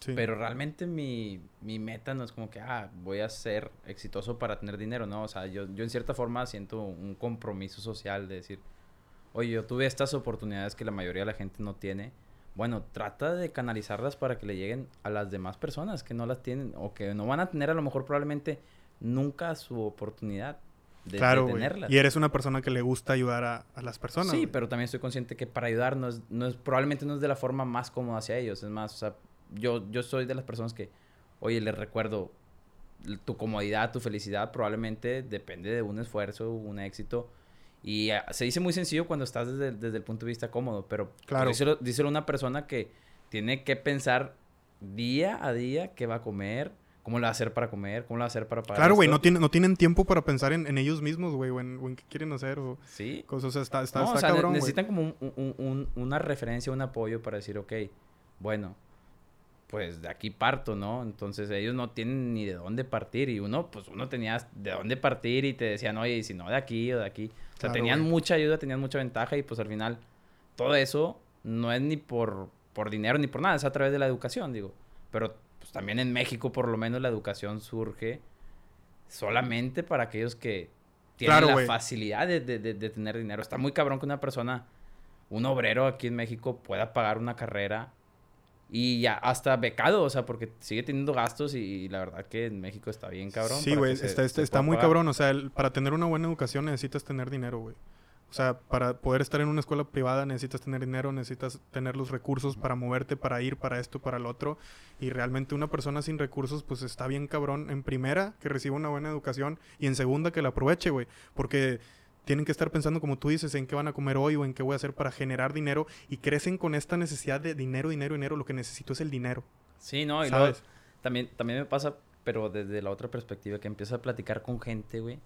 Sí. Pero realmente mi, mi meta no es como que, ah, voy a ser exitoso para tener dinero, ¿no? O sea, yo, yo en cierta forma siento un compromiso social de decir, oye, yo tuve estas oportunidades que la mayoría de la gente no tiene. Bueno, trata de canalizarlas para que le lleguen a las demás personas que no las tienen o que no van a tener a lo mejor probablemente nunca su oportunidad de, de claro, güey. tenerlas. Y eres una persona que le gusta ayudar a, a las personas. Sí, pero también estoy consciente que para ayudar no es, no es, probablemente no es de la forma más cómoda hacia ellos. Es más, o sea, yo, yo soy de las personas que, oye, les recuerdo, tu comodidad, tu felicidad probablemente depende de un esfuerzo, un éxito. Y ah, se dice muy sencillo cuando estás desde, el- desde el punto de vista cómodo, pero Claro. díselo, díselo a una persona que tiene que pensar día a día qué va a comer, ¿Cómo le va a hacer para comer? ¿Cómo le va a hacer para pagar Claro, güey, no, tienen no tienen tiempo para pensar en, en ellos mismos, güey, o en, o en qué quieren hacer, o Sí. cosas. O sea, está, está, No, está o sea, cabrón, necesitan como un- un- un- una referencia, un apoyo para decir, ok, bueno, pues de aquí parto, ¿no? Entonces ellos no tienen ni de dónde partir y uno, pues uno tenía de dónde partir y te decían, oye, y si no de aquí o de aquí. O sea, Claro, tenían güey. mucha ayuda, tenían mucha ventaja y pues al final todo eso no es ni por, por dinero ni por nada, es a través de la educación, digo. Pero pues también en México por lo menos la educación surge solamente para aquellos que tienen Claro, la facilidad de, de- de- de tener dinero. Está muy cabrón que una persona, un obrero aquí en México pueda pagar una carrera y ya hasta becado, o sea, porque sigue teniendo gastos y, la verdad que en México está bien cabrón. Sí, güey, se- está, está, se está pueda muy pagar. cabrón. O sea, el- para tener una buena educación necesitas tener dinero, güey. O sea, para poder estar en una escuela privada necesitas tener dinero, necesitas tener los recursos para moverte, para ir, para esto, para lo otro. Y realmente una persona sin recursos, pues está bien cabrón. En primera, que reciba una buena educación. Y en segunda, que la aproveche, güey. Porque tienen que estar pensando, como tú dices, en qué van a comer hoy o en qué voy a hacer para generar dinero. Y crecen con esta necesidad de dinero, dinero, dinero. Lo que necesito es el dinero. Sí, no, y luego ¿Sabes? también, también me pasa, pero desde la otra perspectiva, que empiezo a platicar con gente, güey.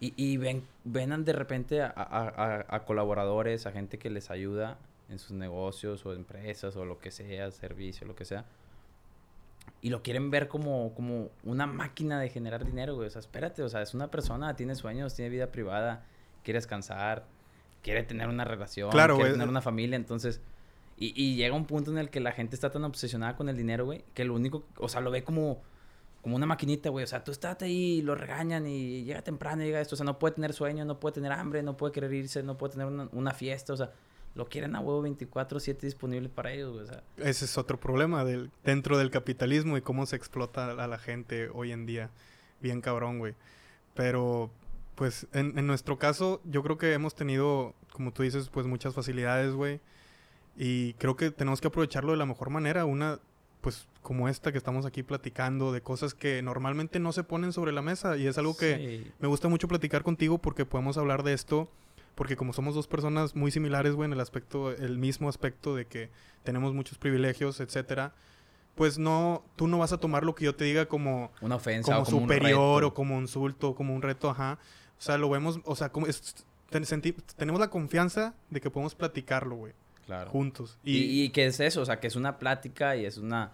Y, y ven, ven de repente a, a- a- colaboradores, a gente que les ayuda en sus negocios o empresas o lo que sea, servicio, lo que sea. Y lo quieren ver como, como una máquina de generar dinero, güey. O sea, espérate, o sea, es una persona, tiene sueños, tiene vida privada, quiere descansar, quiere tener una relación, Claro, quiere güey. tener una familia, entonces... Y, y llega un punto en el que la gente está tan obsesionada con el dinero, güey, que lo único, o sea, lo ve como, como una maquinita, güey. O sea, tú estate ahí, lo regañan y llega temprano, llega esto. O sea, no puede tener sueño, no puede tener hambre, no puede querer irse, no puede tener una, una fiesta. O sea, lo quieren a huevo 24-7 disponible para ellos, güey. O sea, Ese es otro problema del, dentro del capitalismo y cómo se explota a la gente hoy en día. Bien cabrón, güey. Pero, pues, en, en nuestro caso, yo creo que hemos tenido, como tú dices, pues muchas facilidades, güey. Y creo que tenemos que aprovecharlo de la mejor manera. Una, pues, como esta que estamos aquí platicando, de cosas que normalmente no se ponen sobre la mesa. Y es algo que sí. me gusta mucho platicar contigo porque podemos hablar de esto. Porque como somos dos personas muy similares, güey, en el aspecto, el mismo aspecto de que tenemos muchos privilegios, etcétera, pues no, tú no vas a tomar lo que yo te diga como, una ofensa como o como un superior reto. o como insulto o como un reto, ajá. O sea, lo vemos, o sea, como es- ten- senti- tenemos la confianza de que podemos platicarlo, güey, Claro. juntos. Y, Y, y que es eso, o sea, que es una plática y es una...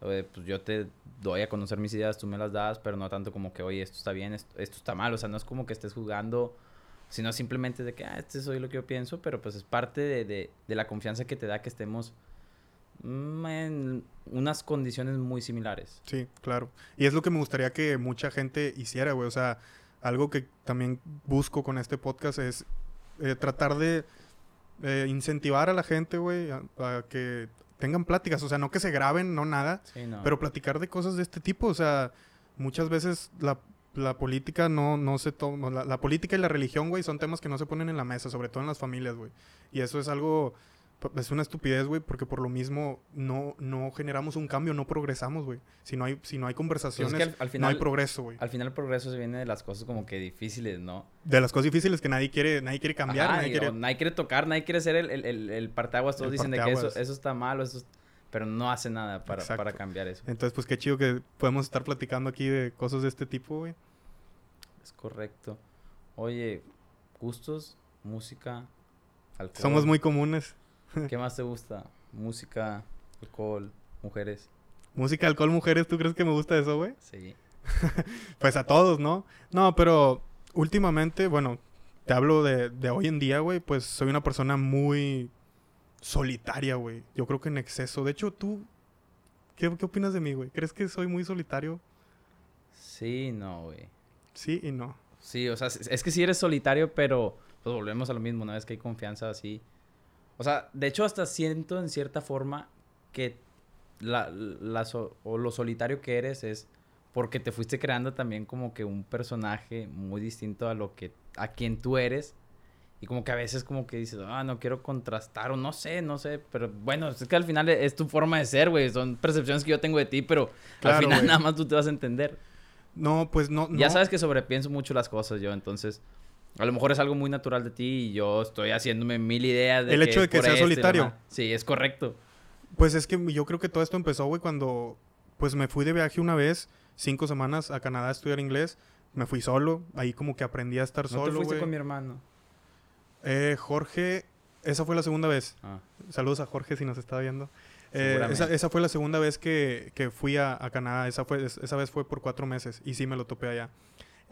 oye, pues yo te doy a conocer mis ideas, tú me las das, pero no tanto como que, oye, esto está bien, esto, esto está mal. O sea, no es como que estés jugando, sino simplemente de que, ah, este soy lo que yo pienso, pero pues es parte de, de- de la confianza que te da que estemos mm, en unas condiciones muy similares. Sí, claro. Y es lo que me gustaría que mucha gente hiciera, güey. O sea, algo que también busco con este podcast es eh, tratar de eh, incentivar a la gente, güey, a, a que tengan pláticas. O sea, no que se graben, no nada, Sí, no. pero platicar de cosas de este tipo. O sea, muchas veces la, la política no, no se toma. La, la política y la religión, güey, son temas que no se ponen en la mesa, sobre todo en las familias, güey. Y eso es algo. Es una estupidez, güey, porque por lo mismo no, no generamos un cambio, no progresamos, güey. Si no hay, si no hay Pues conversaciones, es que al, al no hay progreso, güey. al final el progreso se viene de las cosas como que difíciles, ¿no? De las cosas difíciles que nadie quiere, nadie quiere cambiar, Ajá, nadie quiere... nadie quiere tocar, nadie quiere ser el, el, el, el parteaguas. Todos dicen de que eso, eso está malo, eso es- pero no hace nada para, Exacto. para cambiar eso. Entonces, pues qué chido que podemos estar platicando aquí de cosas de este tipo, güey. Es correcto. Oye, gustos, música, alcohol. Somos muy comunes. ¿Qué más te gusta? Música, alcohol, mujeres. Música, alcohol, mujeres, ¿tú crees que me gusta eso, güey? Sí. Pues a todos, ¿no? No, pero últimamente, bueno, te hablo de, de hoy en día, güey, pues soy una persona muy solitaria, güey. Yo creo que en exceso. De hecho, tú, ¿qué, qué opinas de mí, güey? ¿Crees que soy muy solitario? Sí, no, güey. Sí y no. Sí, o sea, es que sí eres solitario, pero pues volvemos a lo mismo, ¿no? Es que hay confianza así. O sea, de hecho hasta siento en cierta forma que la, la so- o lo solitario que eres es porque te fuiste creando también como que un personaje muy distinto a lo que a quien tú eres y como que a veces como que dices, ah, no quiero contrastar o no sé, no sé, pero bueno, es que al final es tu forma de ser, güey, son percepciones que yo tengo de ti, pero Claro, al final güey. nada más tú te vas a entender. No, pues no. Ya no. sabes que sobrepienso mucho las cosas yo, entonces a lo mejor es algo muy natural de ti y yo estoy haciéndome mil ideas de El hecho de que lo solitario. Sí, es correcto. Pues es que yo creo que todo esto empezó, güey, cuando pues me fui de viaje una vez, cinco semanas a Canadá a estudiar inglés. Me fui solo, ahí como que aprendí a estar ¿No solo, te fuiste con mi hermano? Eh, Jorge, esa fue la segunda vez. Ah, Saludos a Jorge si nos está viendo. Eh, esa, esa fue la segunda vez que, que fui a, a Canadá. Esa, fue, es- esa vez fue por cuatro meses y sí me lo topé allá.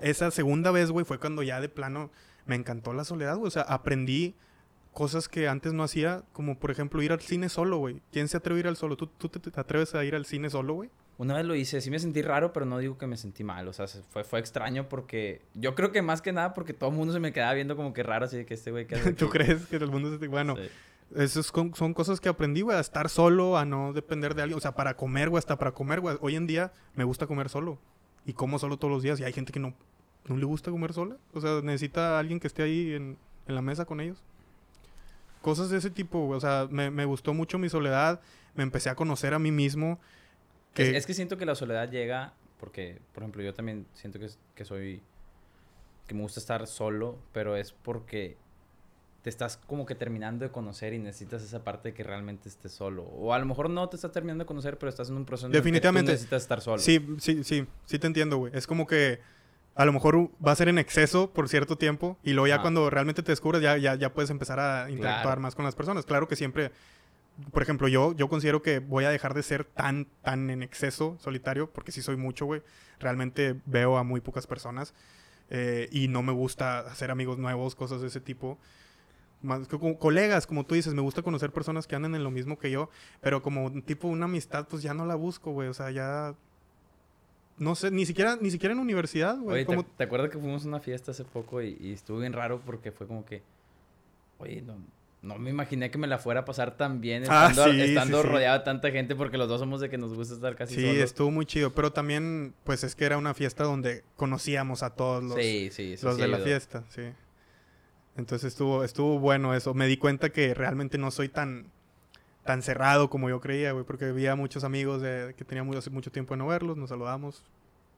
Esa segunda vez, güey, fue cuando ya de plano me encantó la soledad, güey. O sea, aprendí cosas que antes no hacía, como por ejemplo ir al cine solo, güey. ¿Quién se atreve a ir al solo? ¿Tú, tú te, te atreves a ir al cine solo, güey? Una vez lo hice, sí me sentí raro, pero no digo que me sentí mal. O sea, se- fue, fue extraño porque yo creo que más que nada porque todo el mundo se me quedaba viendo como que raro, así de que este güey que ¿Tú crees que el mundo es... Bueno, Sí. Esas son, son cosas que aprendí, güey, a estar solo, a no depender de alguien. O sea, para comer, güey, hasta para comer, güey. Hoy en día me gusta comer solo. Y como solo todos los días. Y hay gente que no, no le gusta comer sola. O sea, necesita a alguien que esté ahí en, en la mesa con ellos. Cosas de ese tipo. O sea, me, me gustó mucho mi soledad. Me empecé a conocer a mí mismo. Es, Que, es que siento que la soledad llega porque, por ejemplo, yo también siento que, es- que soy... que me gusta estar solo, pero es porque te estás como que terminando de conocer y necesitas esa parte de que realmente estés solo. O a lo mejor no te estás terminando de conocer, pero estás en un proceso en el que tú Definitivamente. necesitas estar solo. Sí, sí, sí. Sí te entiendo, güey. Es como que a lo mejor va a ser en exceso por cierto tiempo. Y luego ya Ah. cuando realmente te descubres, ya, ya, ya puedes empezar a interactuar Claro. más con las personas. Claro que siempre... Por ejemplo, yo, yo considero que voy a dejar de ser tan, tan en exceso solitario, porque sí soy mucho, güey. Realmente veo a muy pocas personas. eh, y no me gusta hacer amigos nuevos, cosas de ese tipo. Más como colegas, como tú dices, me gusta conocer personas que andan en lo mismo que yo, pero como tipo una amistad, pues ya no la busco, güey. O sea, ya no sé, ni siquiera, ni siquiera en universidad, güey. Oye, ¿te, Como- te acuerdas que fuimos a una fiesta hace poco y, y estuvo bien raro porque fue como que, oye, no, no me imaginé que me la fuera a pasar tan bien Ah, estando, sí, sí, estando sí. rodeado de tanta gente porque los dos somos de que nos gusta estar casi Sí, solos. estuvo muy chido, pero también, pues es que era una fiesta donde conocíamos a todos los, sí, sí, los sí de la fiesta, sí. Entonces estuvo, estuvo bueno eso. Me di cuenta que realmente no soy tan, tan cerrado como yo creía, güey, porque había muchos amigos de, que teníamos hace mucho tiempo de no verlos, nos saludamos,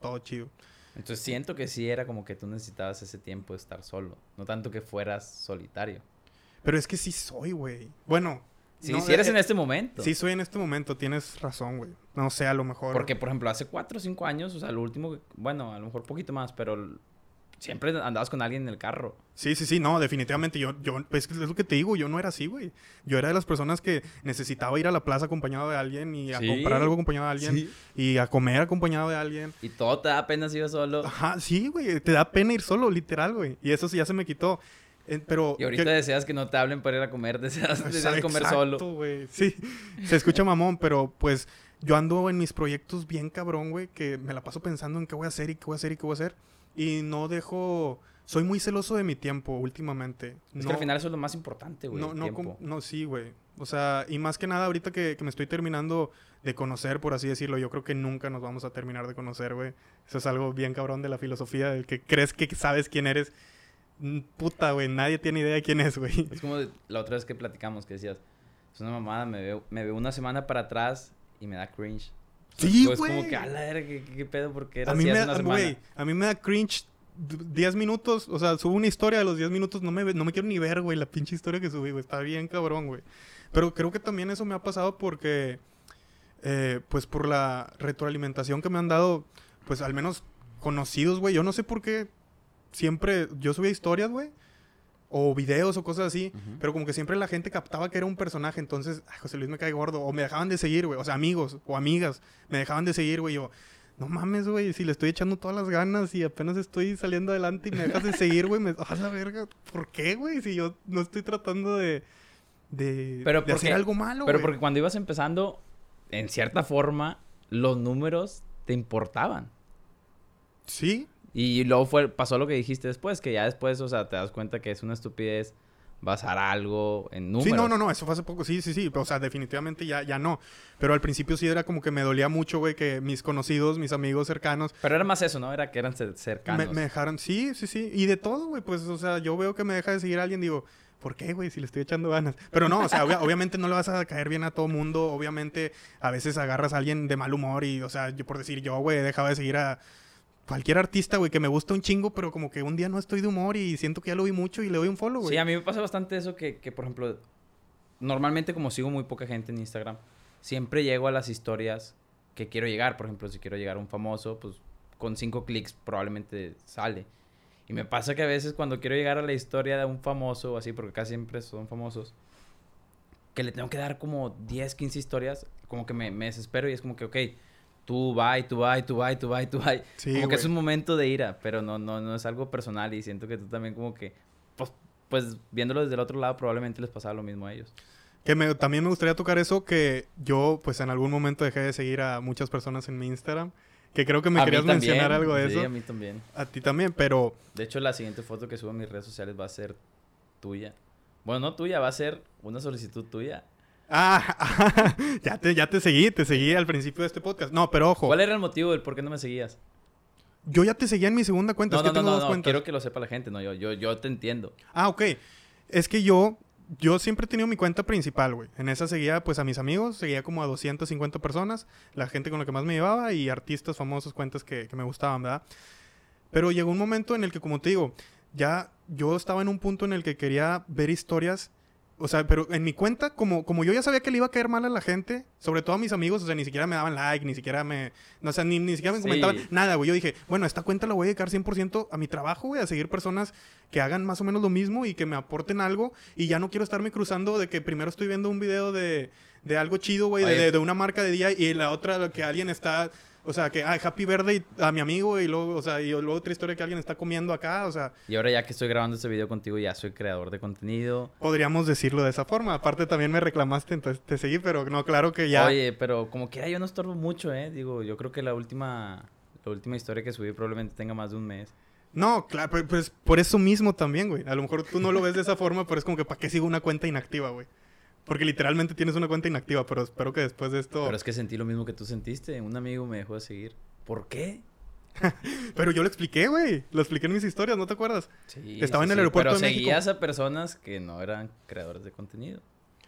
todo chido. Entonces siento que sí era como que tú necesitabas ese tiempo de estar solo, no tanto que fueras solitario. Pero es que sí soy, güey. Bueno. Sí, no, si eres eh, en este momento. Sí soy en este momento, tienes razón, güey. No sé, a lo mejor. Porque, por ejemplo, hace cuatro o cinco años, o sea, lo último, bueno, a lo mejor poquito más, pero siempre andabas con alguien en el carro. Sí, sí, sí, no, definitivamente. Yo, yo, pues es lo que te digo, yo no era así, güey. Yo era de las personas que necesitaba ir a la plaza acompañado de alguien y a Sí. comprar algo acompañado de alguien y a comer acompañado de alguien. Y todo te da pena si solo. Ajá, sí, güey, te da pena ir solo, literal, güey. Y eso sí ya se me quitó. Eh, pero Y ahorita que- deseas que no te hablen para ir a comer, deseas, deseas Exacto, comer solo. güey. Sí, se escucha mamón, pero pues yo ando en mis proyectos bien cabrón, güey, que me la paso pensando en qué voy a hacer y qué voy a hacer y qué voy a hacer. Y no dejo... Soy muy celoso de mi tiempo últimamente. Es no, que al final eso es lo más importante, güey. no, no, tiempo. com- no, sí, güey. O sea, y más que nada ahorita que, que me estoy terminando de conocer, por así decirlo, yo creo que nunca nos vamos a terminar de conocer, güey. Eso es algo bien cabrón de la filosofía, del que crees que sabes quién eres. Puta, güey, nadie tiene idea de quién es, güey. Es como la otra vez que platicamos, que decías, es una mamada, me veo, me veo una semana para atrás y me da cringe. Sí, Es como güey. que, a la verga, ¿qué, qué pedo? Porque era A mí, así me hace da, una güey, a mí me da cringe d- 10 minutos, o sea, subo una historia de los 10 minutos, no me, no me quiero ni ver, güey, la pinche historia que subí, güey, está bien cabrón, güey. Pero creo que también eso me ha pasado porque, eh, pues por la retroalimentación que me han dado, pues al menos conocidos, güey, yo no sé por qué siempre, yo subía historias, güey, o videos o cosas así, pero como que siempre la gente captaba que era un personaje, entonces, ay, José Luis me cae gordo, o me dejaban de seguir, güey, o sea, amigos o amigas, me dejaban de seguir, güey, yo, no mames, güey, si le estoy echando todas las ganas y apenas estoy saliendo adelante y me dejas de seguir, güey, me, a la verga, ¿por qué, güey? Si yo no estoy tratando de, de, Pero de hacer algo malo, Pero porque cuando ibas empezando, en cierta forma, los números te importaban. Sí, Y luego fue, pasó lo que dijiste después, que ya después, o sea, te das cuenta que es una estupidez basar algo en números. Sí, no, no, no, eso fue hace poco, sí, sí, sí, o sea, definitivamente ya, ya no. Pero al principio sí era como que me dolía mucho, güey, que mis conocidos, mis amigos cercanos, Pero era más eso, ¿no? Era que eran cer- me, cercanos. me dejaron, sí, sí, sí, y de todo, güey, pues, o sea, yo veo que me deja de seguir a alguien, digo, ¿por qué, güey? Si le estoy echando ganas. Pero no, o sea, obvia- obviamente no le vas a caer bien a todo mundo, obviamente a veces agarras a alguien de mal humor y, o sea, yo por decir yo, güey, dejaba de seguir a cualquier artista, güey, que me gusta un chingo, pero como que un día no estoy de humor y siento que ya lo vi mucho y le doy un follow, güey. Sí, a mí me pasa bastante eso que, que, por ejemplo, normalmente como sigo muy poca gente en Instagram, siempre llego a las historias que quiero llegar. Por ejemplo, si quiero llegar a un famoso, pues con cinco clics probablemente sale. Y me pasa que a veces cuando quiero llegar a la historia de un famoso o así, porque casi siempre son famosos, que le tengo que dar como 10, 15 historias, como que me, me desespero y es como que, ok, tú va y tú va y tú va y tú va y tú va. Sí, como que es un momento de ira, pero no, no, no es algo personal y siento que tú también como que, pues, pues viéndolo desde el otro lado probablemente les pasaba lo mismo a ellos. Que me, también me gustaría tocar eso, que yo pues en algún momento dejé de seguir a muchas personas en mi Instagram. Que creo que me A mí querías también, mencionar algo de sí, eso. a mí también. A ti también, pero... De hecho, la siguiente foto que subo en mis redes sociales va a ser tuya. Bueno, no tuya, va a ser una solicitud tuya. Ah, ya, te, ya te seguí, te seguí al principio de este podcast. No, pero ojo, ¿Cuál era el motivo del por qué no me seguías? yo ya te seguía en mi segunda cuenta. No, es que no, no, tengo no, dos no, cuentas. quiero que lo sepa la gente, no, yo, yo, yo te entiendo. Ah, ok. Es que yo, yo siempre he tenido mi cuenta principal, güey. En esa seguía pues a mis amigos, seguía como a 250 personas, la gente con la que más me llevaba y artistas famosos, cuentas que, que me gustaban, ¿verdad? Pero llegó un momento en el que, como te digo, ya yo estaba en un punto en el que quería ver historias. O sea, pero en mi cuenta, como, como yo ya sabía que le iba a caer mal a la gente, sobre todo a mis amigos, o sea, ni siquiera me daban like, ni siquiera me... No, o sea, ni, ni siquiera me Sí. comentaban nada, güey. Yo dije, bueno, esta cuenta la voy a dedicar 100% a mi trabajo, güey, a seguir personas que hagan más o menos lo mismo y que me aporten algo. Y ya no quiero estarme cruzando de que primero estoy viendo un video de, de algo chido, güey, de- de una marca de día y la otra que alguien está... O sea, que, ah, Happy Birthday a mi amigo y luego, o sea, y luego otra historia que alguien está comiendo acá, o sea, Y ahora ya que estoy grabando este video contigo, ya soy creador de contenido. podríamos decirlo de esa forma. Aparte también me reclamaste, entonces te seguí, pero no, claro que ya... Oye, pero como quiera yo no estorbo mucho, ¿eh? Digo, yo creo que la última, la última historia que subí probablemente tenga más de un mes. No, claro, pues, pues por eso mismo también, güey. A lo mejor tú no lo ves de esa forma, pero es como que ¿para qué sigo una cuenta inactiva, güey? Porque literalmente tienes una cuenta inactiva, pero espero que después de esto... Pero es que sentí lo mismo que tú sentiste. Un amigo me dejó de seguir. ¿Por qué? Pero yo lo expliqué, güey. Lo expliqué en mis historias, ¿no te acuerdas? Sí, Estaba en el sí, aeropuerto Pero de México. seguías a personas que no eran creadores de contenido.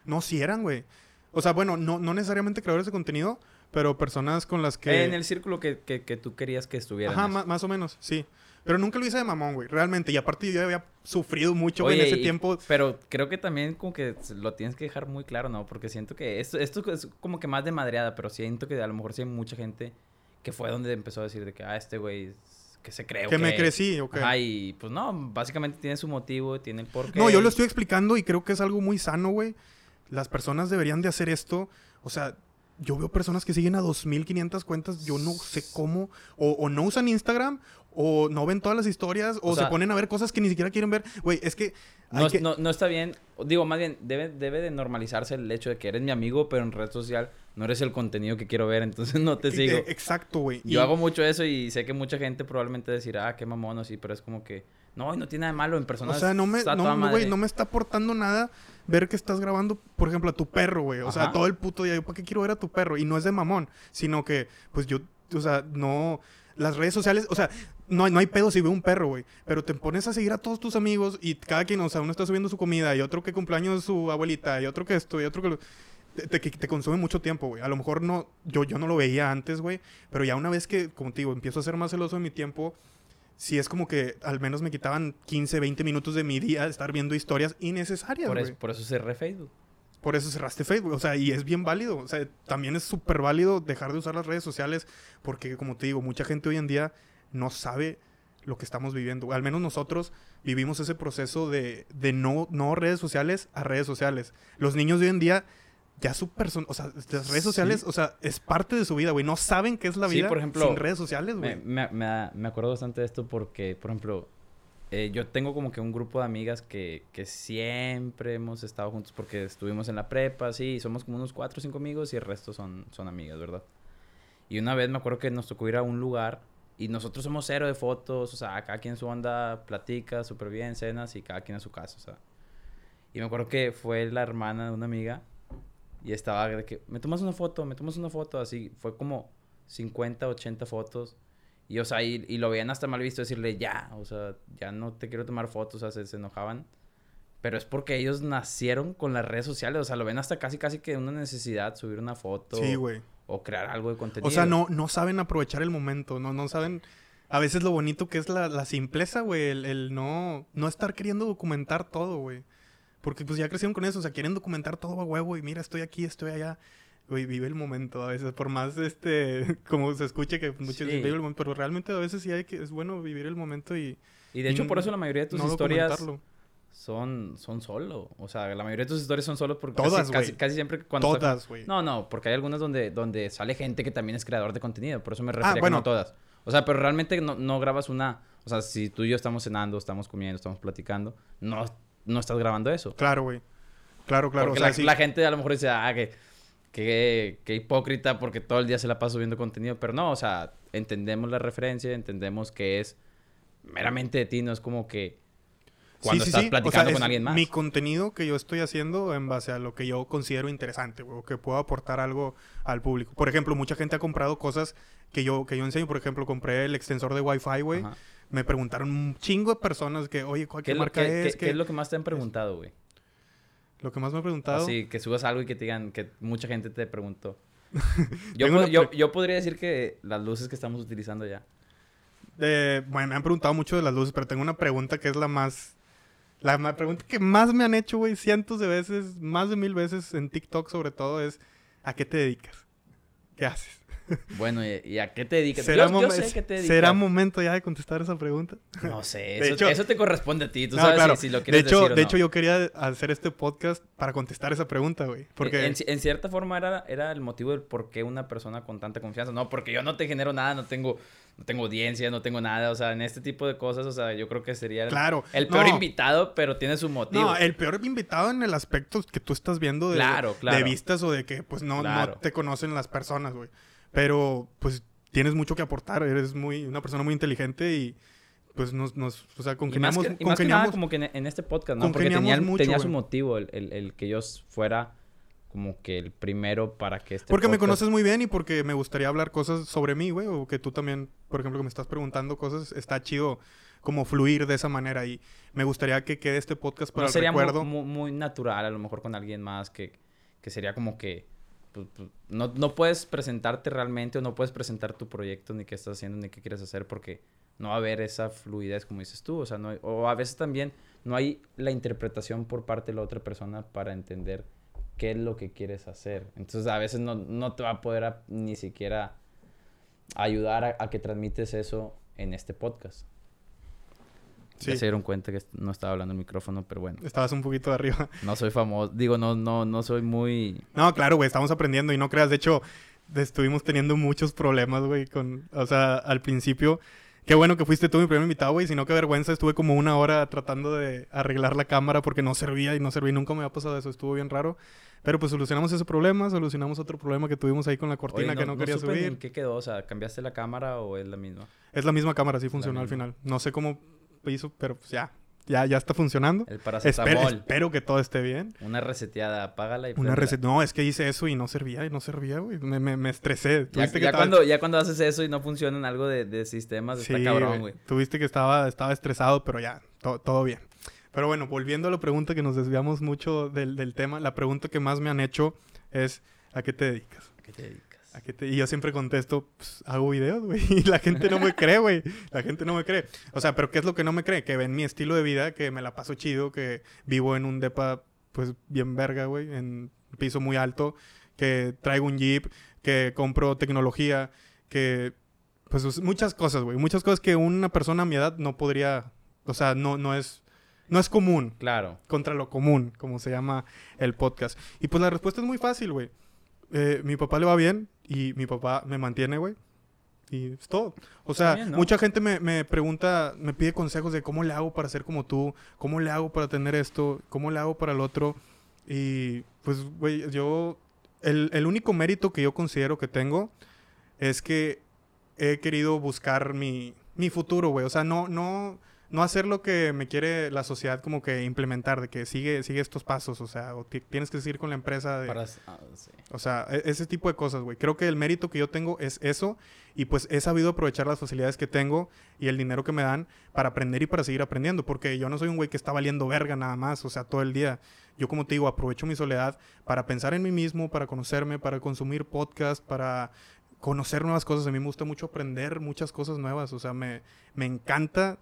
No, sí eran, güey. O sea, bueno, no, no necesariamente creadores de contenido, pero personas con las que... En el círculo que, que, que tú querías que estuvieran. Ajá, ma- más o menos, sí. Pero nunca lo hice de mamón, güey, realmente. Y aparte yo había sufrido mucho, güey, en ese y- tiempo. Pero creo que también como que lo tienes que dejar muy claro, ¿no? Porque siento que esto, esto es como que más de madreada, pero siento que a lo mejor sí hay mucha gente que fue donde empezó a decir de que, ah, este güey, que se cree. Que me qué". crecí, ok. Ajá, y pues no, básicamente tiene su motivo, tiene el porqué. No, yo lo estoy explicando y creo que es algo muy sano, güey. Las personas deberían de hacer esto. O sea, yo veo personas que siguen a 2.500 cuentas, yo no sé cómo, o, o no usan Instagram, o no ven todas las historias, o, O se ponen a ver cosas que ni siquiera quieren ver. Güey, es que... No, que- no, no está bien, digo, más bien, debe, debe de normalizarse el hecho de que eres mi amigo, pero en red social no eres el contenido que quiero ver, entonces no te sigo. eh, exacto, güey. Yo Y- hago mucho eso y sé que mucha gente probablemente decirá, ah, qué mamón, así, pero es como que, no, no tiene nada de malo en O personas. sea, no me, no me está aportando nada ver que estás grabando, por ejemplo, a tu perro, güey. O sea, todo el puto día. ¿Yo para qué quiero ver a tu perro? Y no es de mamón, sino que, pues yo, o sea, no. Las redes sociales, o sea, no, hay- no hay pedo si veo un perro, güey. Pero te pones a seguir a todos tus amigos y cada quien, o sea, uno está subiendo su comida y otro que cumpleaños de su abuelita y otro que esto y otro que. lo- Te, te- que te consume mucho tiempo, güey. A lo mejor no, yo, yo no lo veía antes, güey. Pero ya una vez que, como te digo, empiezo a ser más celoso de mi tiempo, sí es como que al menos me quitaban 15, 20 minutos de mi día de estar viendo historias innecesarias, por, eso cerré Facebook. Por eso cerraste Facebook, o sea, y es bien válido. O sea, también es súper válido dejar de usar las redes sociales porque, como te digo, mucha gente hoy en día no sabe lo que estamos viviendo. Al menos nosotros vivimos ese proceso de, de no, no redes sociales a redes sociales. Los niños de hoy en día ya su persona, o sea, las redes Sí. sociales, o sea, es parte de su vida, güey. No saben qué es la Sí, vida por ejemplo, sin redes sociales, güey. me, me, me acuerdo bastante de esto porque, por ejemplo, eh, yo tengo como que un grupo de amigas que, que siempre hemos estado juntos porque estuvimos en la prepa, sí, somos como unos cuatro o cinco amigos y el resto son, son amigas, ¿verdad? Y una vez me acuerdo que nos tocó ir a un lugar y nosotros somos cero de fotos, o sea, cada quien su onda platica súper bien, cenas y cada quien a su casa, o sea. Y me acuerdo que fue la hermana de una amiga y estaba de que, me tomas una foto, me tomas una foto, así, fue como 50, 80 fotos. Y, o sea, y, y lo veían hasta mal visto decirle, ya, o sea, ya no te quiero tomar fotos, o sea, se, se enojaban. Pero es porque ellos nacieron con las redes sociales, o sea, lo ven hasta casi, casi que una necesidad, subir una foto Sí, güey. o crear algo de contenido. O sea, no, no saben aprovechar el momento, no, no saben a veces lo bonito que es la, la simpleza, güey, el, el no, no estar queriendo documentar todo, güey. Porque pues ya crecieron con eso, o sea, quieren documentar todo a huevo y mira, estoy aquí, estoy allá. güey, vive el momento a veces, por más, este, como se escuche que muchos Sí. vive el momento, pero realmente a veces sí hay que, es bueno vivir el momento y... Y de hecho, por eso la mayoría de tus no historias son, son solo. O sea, la mayoría de tus historias son solo porque Todas, casi, casi, casi siempre cuando... Todas, güey. No, no, porque hay algunas donde, donde sale gente que también es creador de contenido. Por eso me refería Ah, bueno. no todas. O sea, pero realmente no, no grabas una... O sea, si tú y yo estamos cenando, estamos comiendo, estamos platicando, no, no estás grabando eso. Claro, güey. Claro, claro. porque o sea, la, sí. la gente a lo mejor dice, ah, que, que, que hipócrita porque todo el día se la pasa subiendo contenido. Pero no, o sea, entendemos la referencia, entendemos que es meramente de ti, no es como que cuando Sí, estás sí. O platicando sea, con es alguien más. Mi contenido que yo estoy haciendo en base a lo que yo considero interesante, güey, o que puedo aportar algo al público. Por ejemplo, mucha gente ha comprado cosas que yo, que yo enseño. Por ejemplo, compré el extensor de Wi-Fi, güey. Me preguntaron un chingo de personas que, oye, ¿cuál ¿Qué, marca qué- es? qué- ¿Qué- qué es lo que más te han preguntado, güey? Lo que más me han preguntado. Así, que subas algo y que te digan que mucha gente te preguntó. yo, po- yo, yo podría decir que las luces que estamos utilizando ya. Eh, bueno, me han preguntado mucho de las luces, pero tengo una pregunta que es la más... La ma- pregunta que más me han hecho, güey, cientos de veces, más de mil veces en TikTok sobre todo, es ¿a qué te dedicas? ¿Qué haces? Bueno, ¿y, y a qué te dedicas? ¿Será, Yo, sé que te dedicas. ¿Será momento ya de contestar esa pregunta? No sé, De eso, hecho- eso te corresponde a ti. Tú No, sabes claro. si, si lo de quieres hecho, decir o de no. hecho, yo quería hacer este podcast para contestar esa pregunta, güey. Porque... En, en cierta forma era, era el motivo del por qué una persona con tanta confianza. No, porque yo no te genero nada, no tengo, no tengo audiencia, no tengo nada. O sea, en este tipo de cosas, o sea, yo creo que sería el, Claro. el peor No. invitado, pero tiene su motivo. No, el peor invitado en el aspecto que tú estás viendo de, Claro, claro. de vistas o de que pues no, Claro. no te conocen las personas, güey. Pero pues tienes mucho que aportar, eres muy una persona muy inteligente y pues nos, nos o sea, Y más, congeniamos, que, y más que nada congeniamos- como que en, en este podcast, ¿no? Porque congeniamos tenía, mucho, tenía su motivo el, el- el que yo fuera como que el primero para que este porque me podcast- conoces muy bien y porque me gustaría hablar cosas sobre mí, güey, o que tú también, por ejemplo, que me estás preguntando cosas, está chido como fluir de esa manera y me gustaría que quede este podcast para no el sería recuerdo. mu- muy, natural a lo mejor con alguien más que, que sería como que pues, pues, no, no puedes presentarte realmente o no puedes presentar tu proyecto ni qué estás haciendo ni qué quieres hacer porque no va a haber esa fluidez como dices tú o sea no hay- o a veces también no hay la interpretación por parte de la otra persona para entender qué es lo que quieres hacer. Entonces a veces no, no te va a poder ni siquiera ayudar a, a que transmites eso en este podcast Sí. ya se dieron cuenta que no estaba hablando el micrófono pero bueno Estabas un poquito de arriba. no soy famoso, digo, no, no, no soy muy... No, claro, güey, estamos aprendiendo y no creas. De hecho, estuvimos teniendo muchos problemas, güey, con... O sea, al principio... Qué bueno que fuiste tú mi primer invitado, güey. Si no, qué vergüenza. Estuve como una hora tratando de arreglar la cámara porque no servía y no servía. Nunca me había pasado eso. Estuvo bien raro. Pero pues solucionamos ese problema. Solucionamos otro problema que tuvimos ahí con la cortina Oye, que no, quería supe subir. en qué quedó? O sea, ¿cambiaste la cámara o es la misma? Es la misma cámara, sí funcionó al final. No sé cómo hizo, pero pues ya. Ya, ya está funcionando. El Espero, paracetamol. espero que todo esté bien. Una reseteada, apágala y Una receta. No, es que hice eso y no servía y no servía, güey. Me, me, me estresé. Ya, que ya estaba- cuando, ya cuando haces eso y no funciona en algo de, de sistemas, está Sí, cabrón, güey. Tuviste que estaba, estaba estresado, pero ya, to- todo bien. Pero bueno, volviendo a la pregunta que nos desviamos mucho del, del tema, la pregunta que más me han hecho es ¿a qué te dedicas? ¿A qué te dedicas? Y yo siempre contesto, pues, hago videos, güey. Y la gente no me cree, güey. La gente no me cree. O sea, ¿pero qué es lo que no me cree? Que ven mi estilo de vida, que me la paso chido, que vivo en un depa, pues, bien verga, güey. En un piso muy alto, que traigo un jeep, que compro tecnología, que... Pues muchas cosas, güey. Muchas cosas que una persona a mi edad no podría... O sea, no, no es... No es común Claro. contra lo común, como se llama el podcast. Y pues la respuesta es muy fácil, güey. Eh, mi papá le va bien y mi papá me mantiene, güey. Y es todo. O sea, bien, ¿no? mucha gente me, me pregunta, me pide consejos de cómo le hago para ser como tú, cómo le hago para tener esto, cómo le hago para el otro. Y pues, güey, yo, el, el único mérito que yo considero que tengo es que he querido buscar mi, mi futuro, güey. O sea, no, no, no hacer lo que me quiere la sociedad como que implementar, de que sigue, sigue estos pasos, o sea, o ti- tienes que seguir con la empresa de... Para... ah, sí. O sea, e- ese tipo de cosas, güey. Creo que el mérito que yo tengo es eso. Y pues he sabido aprovechar las facilidades que tengo y el dinero que me dan para aprender y para seguir aprendiendo. Porque yo no soy un güey que está valiendo verga nada más, o sea, todo el día. Yo, como te digo, aprovecho mi soledad para pensar en mí mismo, para conocerme, para consumir podcast, para conocer nuevas cosas. A mí me gusta mucho aprender muchas cosas nuevas. O sea, me, me encanta.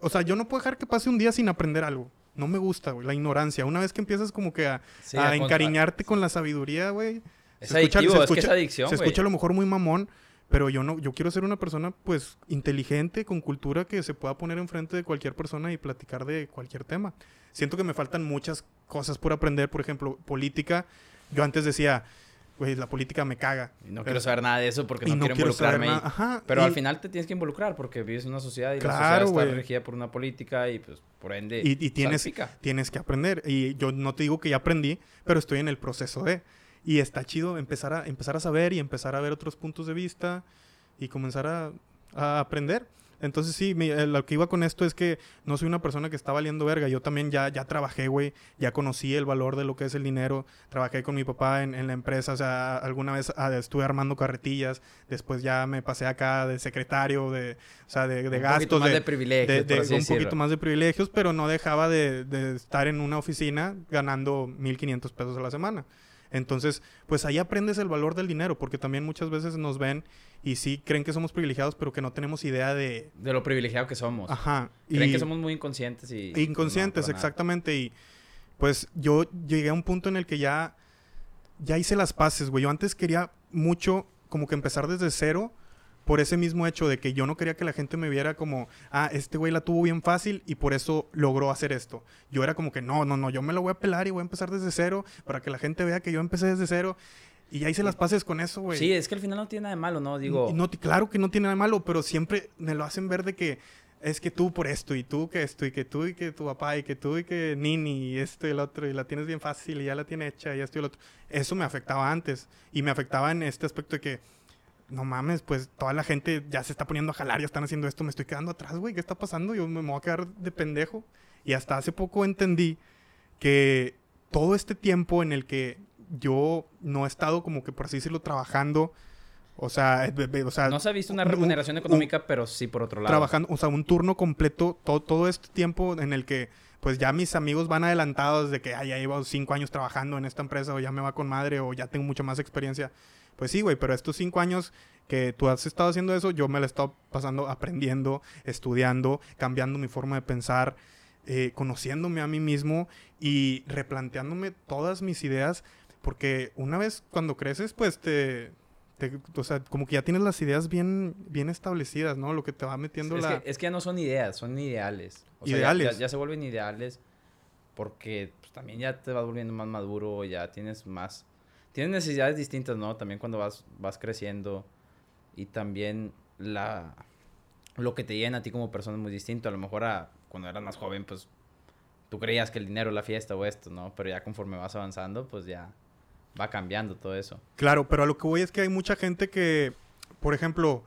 O sea, yo no puedo dejar que pase un día sin aprender algo. No me gusta, güey, la ignorancia. Una vez que empiezas como que a, Sí, a contra- encariñarte con la sabiduría, güey. Es Se escucha- se es que es escucha- adicción, Se güey. escucha a lo mejor muy mamón, pero yo no, yo quiero ser una persona, pues, inteligente, con cultura, que se pueda poner enfrente de cualquier persona y platicar de cualquier tema. Siento que me faltan muchas cosas por aprender, por ejemplo, política. Yo antes decía, güey, la política me caga. Y no Pero- quiero saber nada de eso porque y no, quiero involucrarme nada. Ajá, Pero y- al final te tienes que involucrar porque vives en una sociedad y la Claro, sociedad está regida por una política y pues por ende Y, y tienes, salpica. tienes que aprender. Y yo no te digo que ya aprendí, pero estoy en el proceso de. Y está chido empezar a, empezar a saber y empezar a ver otros puntos de vista y comenzar a, a aprender. Entonces sí, mi- eh, lo que iba con esto es que no soy una persona que está valiendo verga. Yo también ya, ya trabajé, güey. Ya conocí el valor de lo que es el dinero. Trabajé con mi papá en, en la empresa. O sea, alguna vez ah, estuve armando carretillas. Después ya me pasé acá de secretario, de, o sea, de, de un poquito gastos. más de, de, privilegios, de, por de así un decirlo. poquito más de privilegios, pero no dejaba de, de estar en una oficina ganando 1.500 pesos a la semana. Entonces, pues ahí aprendes el valor del dinero, porque también muchas veces nos ven y sí creen que somos privilegiados, pero que no tenemos idea de... De lo privilegiado que somos. Ajá. Creen y- que somos muy inconscientes y... Inconscientes, no, exactamente. Y pues yo llegué a un punto en el que ya, ya hice las paces, güey. Yo antes quería mucho como que empezar desde cero por ese mismo hecho de que yo no quería que la gente me viera como, ah, este güey la tuvo bien fácil y por eso logró hacer esto. Yo era como que, no, no, no, yo me lo voy a pelar y voy a empezar desde cero para que la gente vea que yo empecé desde cero. Y ya hice las paces con eso, güey. Sí, es que al final no tiene nada de malo, ¿no? Digo, No, claro que no tiene nada de malo, pero siempre me lo hacen ver de que es que tú por esto, y tú que esto, y que tú, y que tu papá, y que tú, y que Nini, y esto y el otro, y la tienes bien fácil, y ya la tiene hecha, y esto y el otro. Eso me afectaba antes, y me afectaba en este aspecto de que, no mames, pues toda la gente ya se está poniendo a jalar, ya están haciendo esto, me estoy quedando atrás, güey, ¿qué está pasando? Yo me, voy a quedar de pendejo. Y hasta hace poco entendí que todo este tiempo en el que yo no he estado como que por así decirlo trabajando, o sea, eh, o sea, no se ha visto una un- remuneración un- económica, pero sí por otro lado. trabajando, o sea, un turno completo, todo, todo este tiempo en el que pues ya mis amigos van adelantados de que "Ay, ya llevo cinco años trabajando en esta empresa o ya me va con madre o ya tengo mucha más experiencia. Pues sí, güey, pero estos cinco años que tú has estado haciendo eso, yo me la he estado pasando aprendiendo, estudiando, cambiando mi forma de pensar, eh, conociéndome a mí mismo y replanteándome todas mis ideas, porque una vez cuando creces, pues te, te- o sea, como que ya tienes las ideas bien, bien establecidas, ¿no? Lo que te va metiendo es, la... que, es que ya no son ideas, son ideales. O sea, ya- Ideales. Ya, ya se vuelven ideales porque pues, también ya te vas volviendo más maduro, ya tienes más... Tienes necesidades distintas, ¿no? También cuando vas, vas creciendo y también la... Lo que te llena a ti como persona es muy distinto. A lo mejor a, cuando eras más joven, pues tú creías que el dinero, la fiesta o esto, ¿no? Pero ya conforme vas avanzando, pues ya va cambiando todo eso. Claro, pero a lo que voy es que hay mucha gente que, por ejemplo,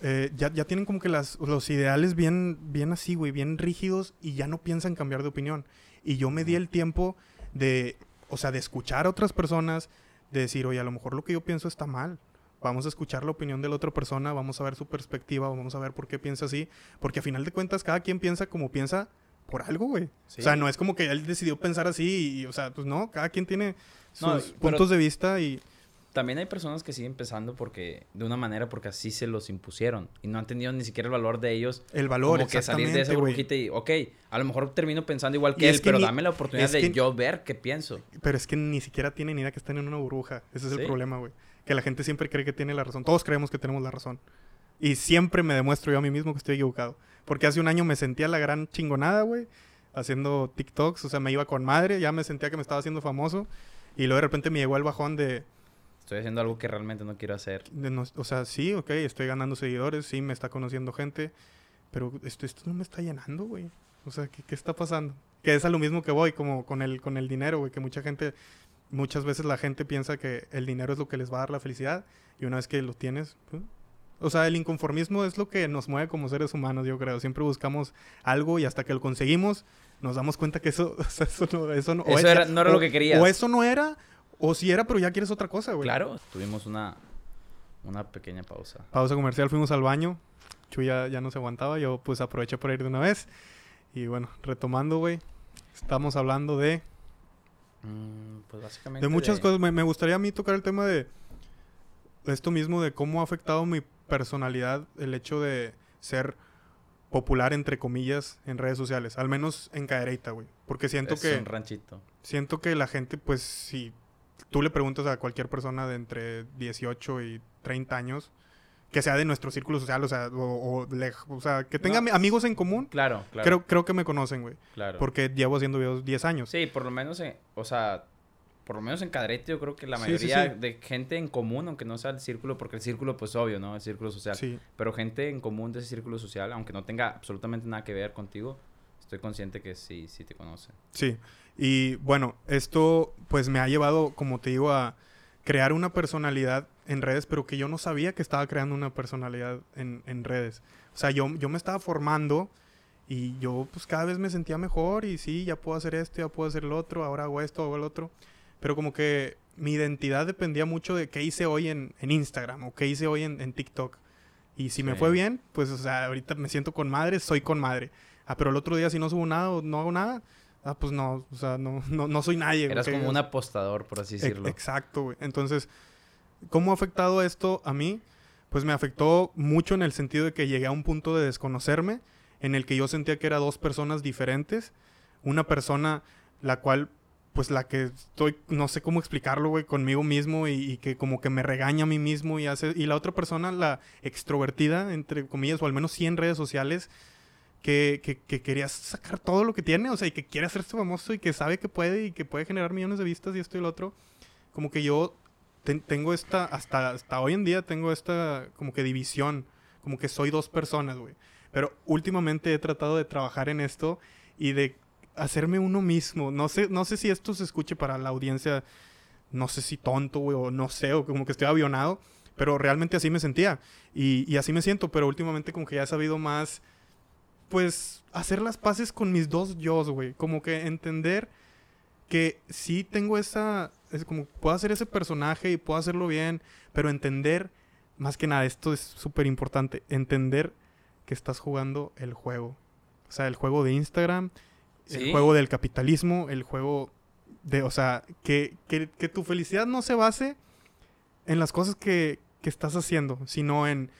eh, ya, ya tienen como que las, los ideales bien, bien así, güey, bien rígidos y ya no piensan cambiar de opinión. Y yo me di el tiempo de, o sea, de escuchar a otras personas, de decir, oye, a lo mejor lo que yo pienso está mal. Vamos a escuchar la opinión de la otra persona, vamos a ver su perspectiva, vamos a ver por qué piensa así. Porque a final de cuentas, cada quien piensa como piensa por algo, güey. Sí. O sea, no es como que él decidió pensar así y, o sea, pues no, cada quien tiene sus No, puntos de vista y... También hay personas que siguen pensando porque de una manera porque así se los impusieron y no han tenido ni siquiera el valor de ellos El valor, como que salir de esa burbujita y ok, a lo mejor termino pensando igual Y que es él, que pero ni- dame la oportunidad de que- yo ver qué pienso. Pero es que ni siquiera tienen idea que están en una burbuja. Ese es el Sí. problema, güey. Que la gente siempre cree que tiene la razón. Todos creemos que tenemos la razón. Y siempre me demuestro yo a mí mismo que estoy equivocado. Porque hace un año me sentía la gran chingonada, güey. Haciendo TikToks. O sea, me iba con madre. Ya me sentía que me estaba haciendo famoso. Y luego de repente me llegó el bajón de... Estoy haciendo algo que realmente no quiero hacer. no- o sea, sí, ok, estoy ganando seguidores. Sí, me está conociendo gente. Pero esto, esto no me está llenando, güey. O sea, ¿qué, qué está pasando? Que es a lo mismo que voy, como con el, con el dinero, güey. Que mucha gente muchas veces la gente piensa que el dinero es lo que les va a dar la felicidad y una vez que lo tienes, pues, o sea, el inconformismo es lo que nos mueve como seres humanos, yo creo. Siempre buscamos algo y hasta que lo conseguimos nos damos cuenta que eso, o sea, eso no, eso no, o Eso es- era- no era o- lo que querías. O eso no era, o si era, pero ya quieres otra cosa, güey. Claro, tuvimos una, una pequeña pausa. Pausa comercial, fuimos al baño. Chuy ya, ya no se aguantaba, yo pues aproveché por ir de una vez. Y bueno, retomando, güey. Estamos hablando de Mm, pues básicamente. De muchas cosas. Me, me gustaría a mí tocar el tema de esto mismo, de cómo ha afectado mi personalidad el hecho de ser popular, entre comillas, en redes sociales. Al menos en Cadereyta, güey. Porque siento es que... un ranchito. Siento que la gente, pues, si tú le preguntas a cualquier persona de entre 18 y 30 años, que sea de nuestro círculo social, o sea, o, o o sea que tenga No. amigos en común, Claro, claro. creo, creo que me conocen, güey. claro. Porque llevo haciendo videos 10 años. Sí, por lo menos, en- o sea, por lo menos en Cadrete yo creo que la Sí, sí, mayoría sí. de gente en común, aunque no sea el círculo, porque el círculo pues obvio, ¿no? El círculo social. Sí. Pero gente en común de ese círculo social, aunque no tenga absolutamente nada que ver contigo, estoy consciente que sí, sí te conocen. Sí, y bueno, esto pues me ha llevado, como te digo, a crear una personalidad en redes, pero que yo no sabía que estaba creando una personalidad en, en redes. O sea, yo, yo me estaba formando y yo pues cada vez me sentía mejor y sí, ya puedo hacer esto, ya puedo hacer lo otro, ahora hago esto, hago el otro. Pero como que mi identidad dependía mucho de qué hice hoy en, en Instagram o qué hice hoy en, en TikTok. Y si me Sí. fue bien, pues o sea, ahorita me siento con madre, soy con madre. Ah, pero el otro día si no subo nada o no hago nada, ah, pues no, o sea, no, no, no soy nadie. Eras ¿ok? como un apostador, por así Ex- decirlo. Exacto, güey. Entonces, ¿cómo ha afectado esto a mí? Pues me afectó mucho en el sentido de que llegué a un punto de desconocerme, en el que yo sentía que era dos personas diferentes. Una persona la cual, pues la que estoy, no sé cómo explicarlo, güey, conmigo mismo y, y que como que me regaña a mí mismo y hace... Y la otra persona, la extrovertida, entre comillas, o al menos sí en redes sociales, que, que, que quería sacar todo lo que tiene, o sea, y que quiere hacerse famoso y que sabe que puede y que puede generar millones de vistas y esto y lo otro. Como que yo ten- tengo esta, hasta, hasta hoy en día tengo esta como que división, como que soy dos personas, güey. Pero últimamente he tratado de trabajar en esto y de hacerme uno mismo. No sé, no sé si esto se escuche para la audiencia, no sé si tonto, güey, o no sé, o como que estoy avionado, pero realmente así me sentía. Y, y así me siento, pero últimamente como que ya he sabido más, pues, hacer las paces con mis dos yos, güey. Como que entender que sí tengo esa, es como, puedo hacer ese personaje y puedo hacerlo bien, pero entender, más que nada, esto es súper importante, entender que estás jugando el juego. O sea, el juego de Instagram, el juego del capitalismo, el juego de, o sea, que, que, que tu felicidad no se base en las cosas que, que estás haciendo, sino en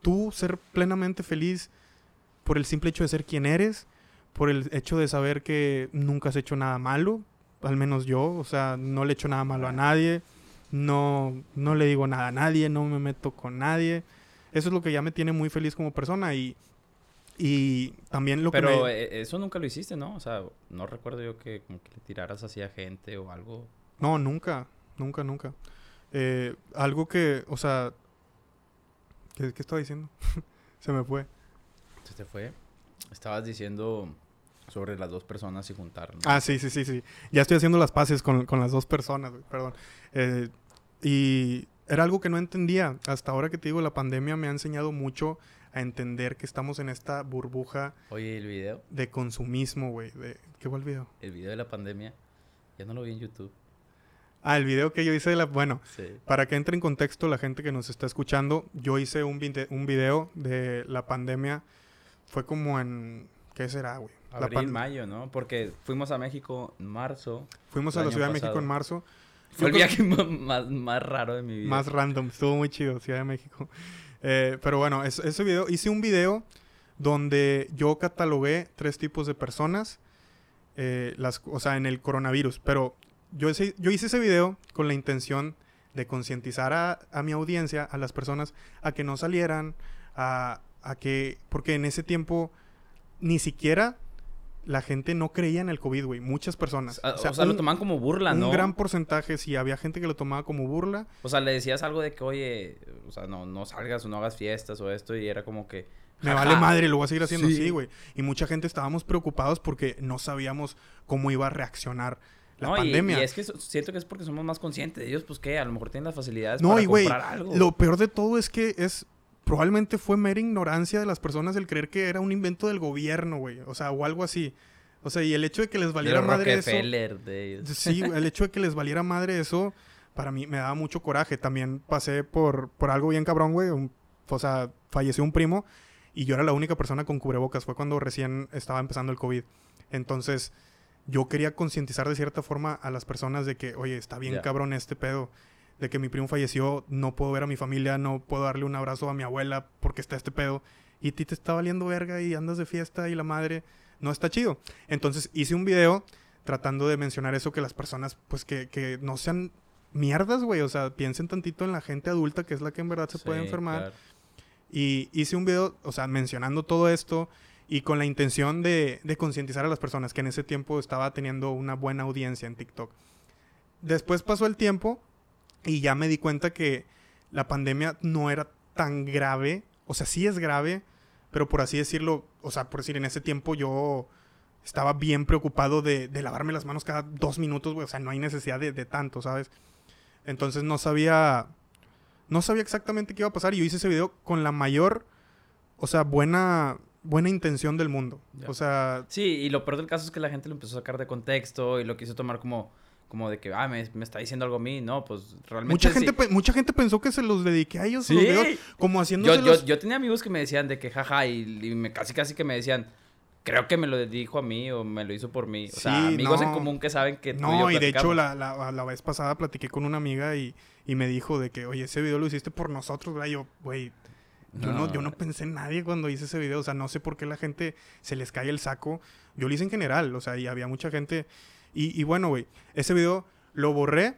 tú ser plenamente feliz por el simple hecho de ser quien eres, por el hecho de saber que nunca has hecho nada malo, al menos yo, o sea, no le echo nada malo a nadie, no, no le digo nada a nadie, no me meto con nadie. Eso es lo que ya me tiene muy feliz como persona y, y también lo que Pero me... eh, eso nunca lo hiciste, ¿no? O sea, no recuerdo yo que como que le tiraras así a gente o algo. No, nunca, nunca, nunca. Eh, algo que, o sea, ¿qué, qué estaba diciendo? Se me fue. Se fue. Estabas diciendo sobre las dos personas y juntar. ¿no? Ah, sí, sí, sí, sí. Ya estoy haciendo las paces con, con las dos personas, perdón. Eh, y era algo que no entendía. Hasta ahora que te digo, la pandemia me ha enseñado mucho a entender que estamos en esta burbuja Oye, el video, de consumismo, güey. De... ¿Qué fue el video? el video de la pandemia, ya no lo vi en YouTube. Ah, el video que yo hice de la... Bueno, Sí. Para que entre en contexto la gente que nos está escuchando, yo hice un, vide- un video de la pandemia. Fue como en... ¿Qué será, güey? La Abril, pan- mayo, ¿no? Porque fuimos a México en marzo. Fuimos a la Ciudad de México pasado. en marzo. Fue el viaje más, más raro de mi vida. Más random, estuvo muy chido, Ciudad de México. Eh, pero bueno, es- ese video, hice un video donde yo catalogué tres tipos de personas, eh, las, o sea, en el coronavirus. Pero yo, ese- yo hice ese video con la intención de concientizar a, a mi audiencia, a las personas, a que no salieran, a, a que, porque en ese tiempo ni siquiera la gente no creía en el COVID, güey. Muchas personas. O sea, lo un- tomaban como burla, un ¿no? gran porcentaje, sí, había gente que lo tomaba como burla. O sea, le decías algo de que, oye, o sea, no, no salgas o no hagas fiestas o esto, y era como que. Me vale madre, lo voy a seguir haciendo Sí. así, güey. Y mucha gente estábamos preocupados porque no sabíamos cómo iba a reaccionar la no, pandemia. Y, es que siento que es porque somos más conscientes de ellos, pues que a lo mejor tienen las facilidades no, para y güey, comprar algo. lo peor de todo es que es probablemente fue mera ignorancia de las personas el creer que era un invento del gobierno, güey. O sea, o algo así. O sea, y el hecho de que les valiera madre eso. Rockefeller, de ellos. Sí, el hecho de que les valiera madre eso, para mí me daba mucho coraje. También pasé por, por algo bien cabrón, güey. un- o sea, falleció un primo y yo era la única persona con cubrebocas. Fue cuando recién estaba empezando el COVID. Entonces, yo quería concientizar de cierta forma a las personas de que, oye, está bien cabrón este pedo. De que mi primo falleció, no puedo ver a mi familia, no puedo darle un abrazo a mi abuela porque está este pedo. Y a ti te está valiendo verga y andas de fiesta y la madre no está chido. Entonces hice un video tratando de mencionar eso, que las personas, pues que, que no sean mierdas, güey. O sea, piensen tantito en la gente adulta que es la que en verdad se puede enfermar. claro. Y hice un video, o sea, mencionando todo esto y con la intención de, de concientizar a las personas que en ese tiempo estaba teniendo una buena audiencia en TikTok. Después pasó el tiempo y ya me di cuenta que la pandemia no era tan grave. O sea, sí es grave, pero por así decirlo, o sea, por decir, en ese tiempo yo estaba bien preocupado de, de lavarme las manos cada dos minutos, güey. O sea, no hay necesidad de, de tanto, ¿sabes? Entonces no sabía no sabía exactamente qué iba a pasar y yo hice ese video con la mayor, o sea, buena, buena intención del mundo. Ya. O sea, Sí, y lo peor del caso es que la gente lo empezó a sacar de contexto y lo quiso tomar como, como de que, ah, me, me está diciendo algo a mí. No, pues realmente. mucha sí. gente, mucha gente pensó que se los dediqué a ellos, Sí. los como Yo, haciéndose yo, los... yo tenía amigos que me decían de que jaja y, y me, casi casi que me decían, creo que me lo dijo a mí o me lo hizo por mí. O sea, Sí, amigos en no. común que saben que tú No, y, y yo de hecho la, la, la vez pasada platiqué con una amiga y, y me dijo de que, oye, ese video lo hiciste por nosotros, ¿verdad? Y yo, güey, yo no. No. yo no pensé en nadie cuando hice ese video. O sea, no sé por qué la gente se les cae el saco. Yo lo hice en general, o sea, y había mucha gente. Y, y bueno, güey, ese video lo borré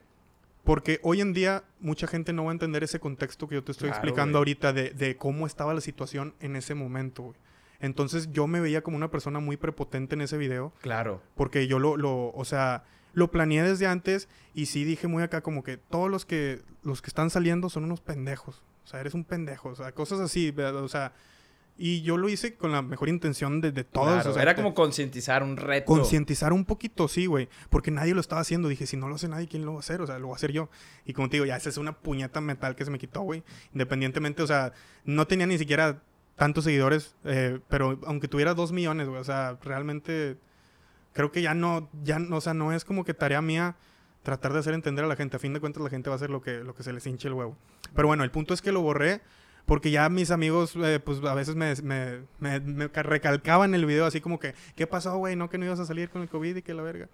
porque hoy en día mucha gente no va a entender ese contexto que yo te estoy Claro, explicando güey. ahorita de, de cómo estaba la situación en ese momento, güey. Entonces yo me veía como una persona muy prepotente en ese video Claro. porque yo lo, lo, o sea, lo planeé desde antes y sí dije muy acá como que todos los que, los que están saliendo son unos pendejos. O sea, eres un pendejo, o sea, cosas así, ¿verdad? o sea, y yo lo hice con la mejor intención de, de todos. Claro, o sea, Era como concientizar un reto. concientizar un poquito, sí, güey, porque nadie lo estaba haciendo. Dije, si no lo hace nadie, ¿quién lo va a hacer? O sea, lo voy a hacer yo. Y como te digo, ya esa es una puñeta metal que se me quitó, güey. Independientemente, o sea, no tenía ni siquiera tantos seguidores, eh, pero aunque tuviera dos millones, güey, o sea, realmente creo que ya no, ya, o sea, no es como que tarea mía tratar de hacer entender a la gente. A fin de cuentas, la gente va a hacer lo que, lo que se les hinche el huevo. Pero bueno, el punto es que lo borré porque ya mis amigos, eh, pues a veces me, me, me- me ca- recalcaban el video así como que, ¿qué pasó, güey? No, que no ibas a salir con el COVID y que la verga.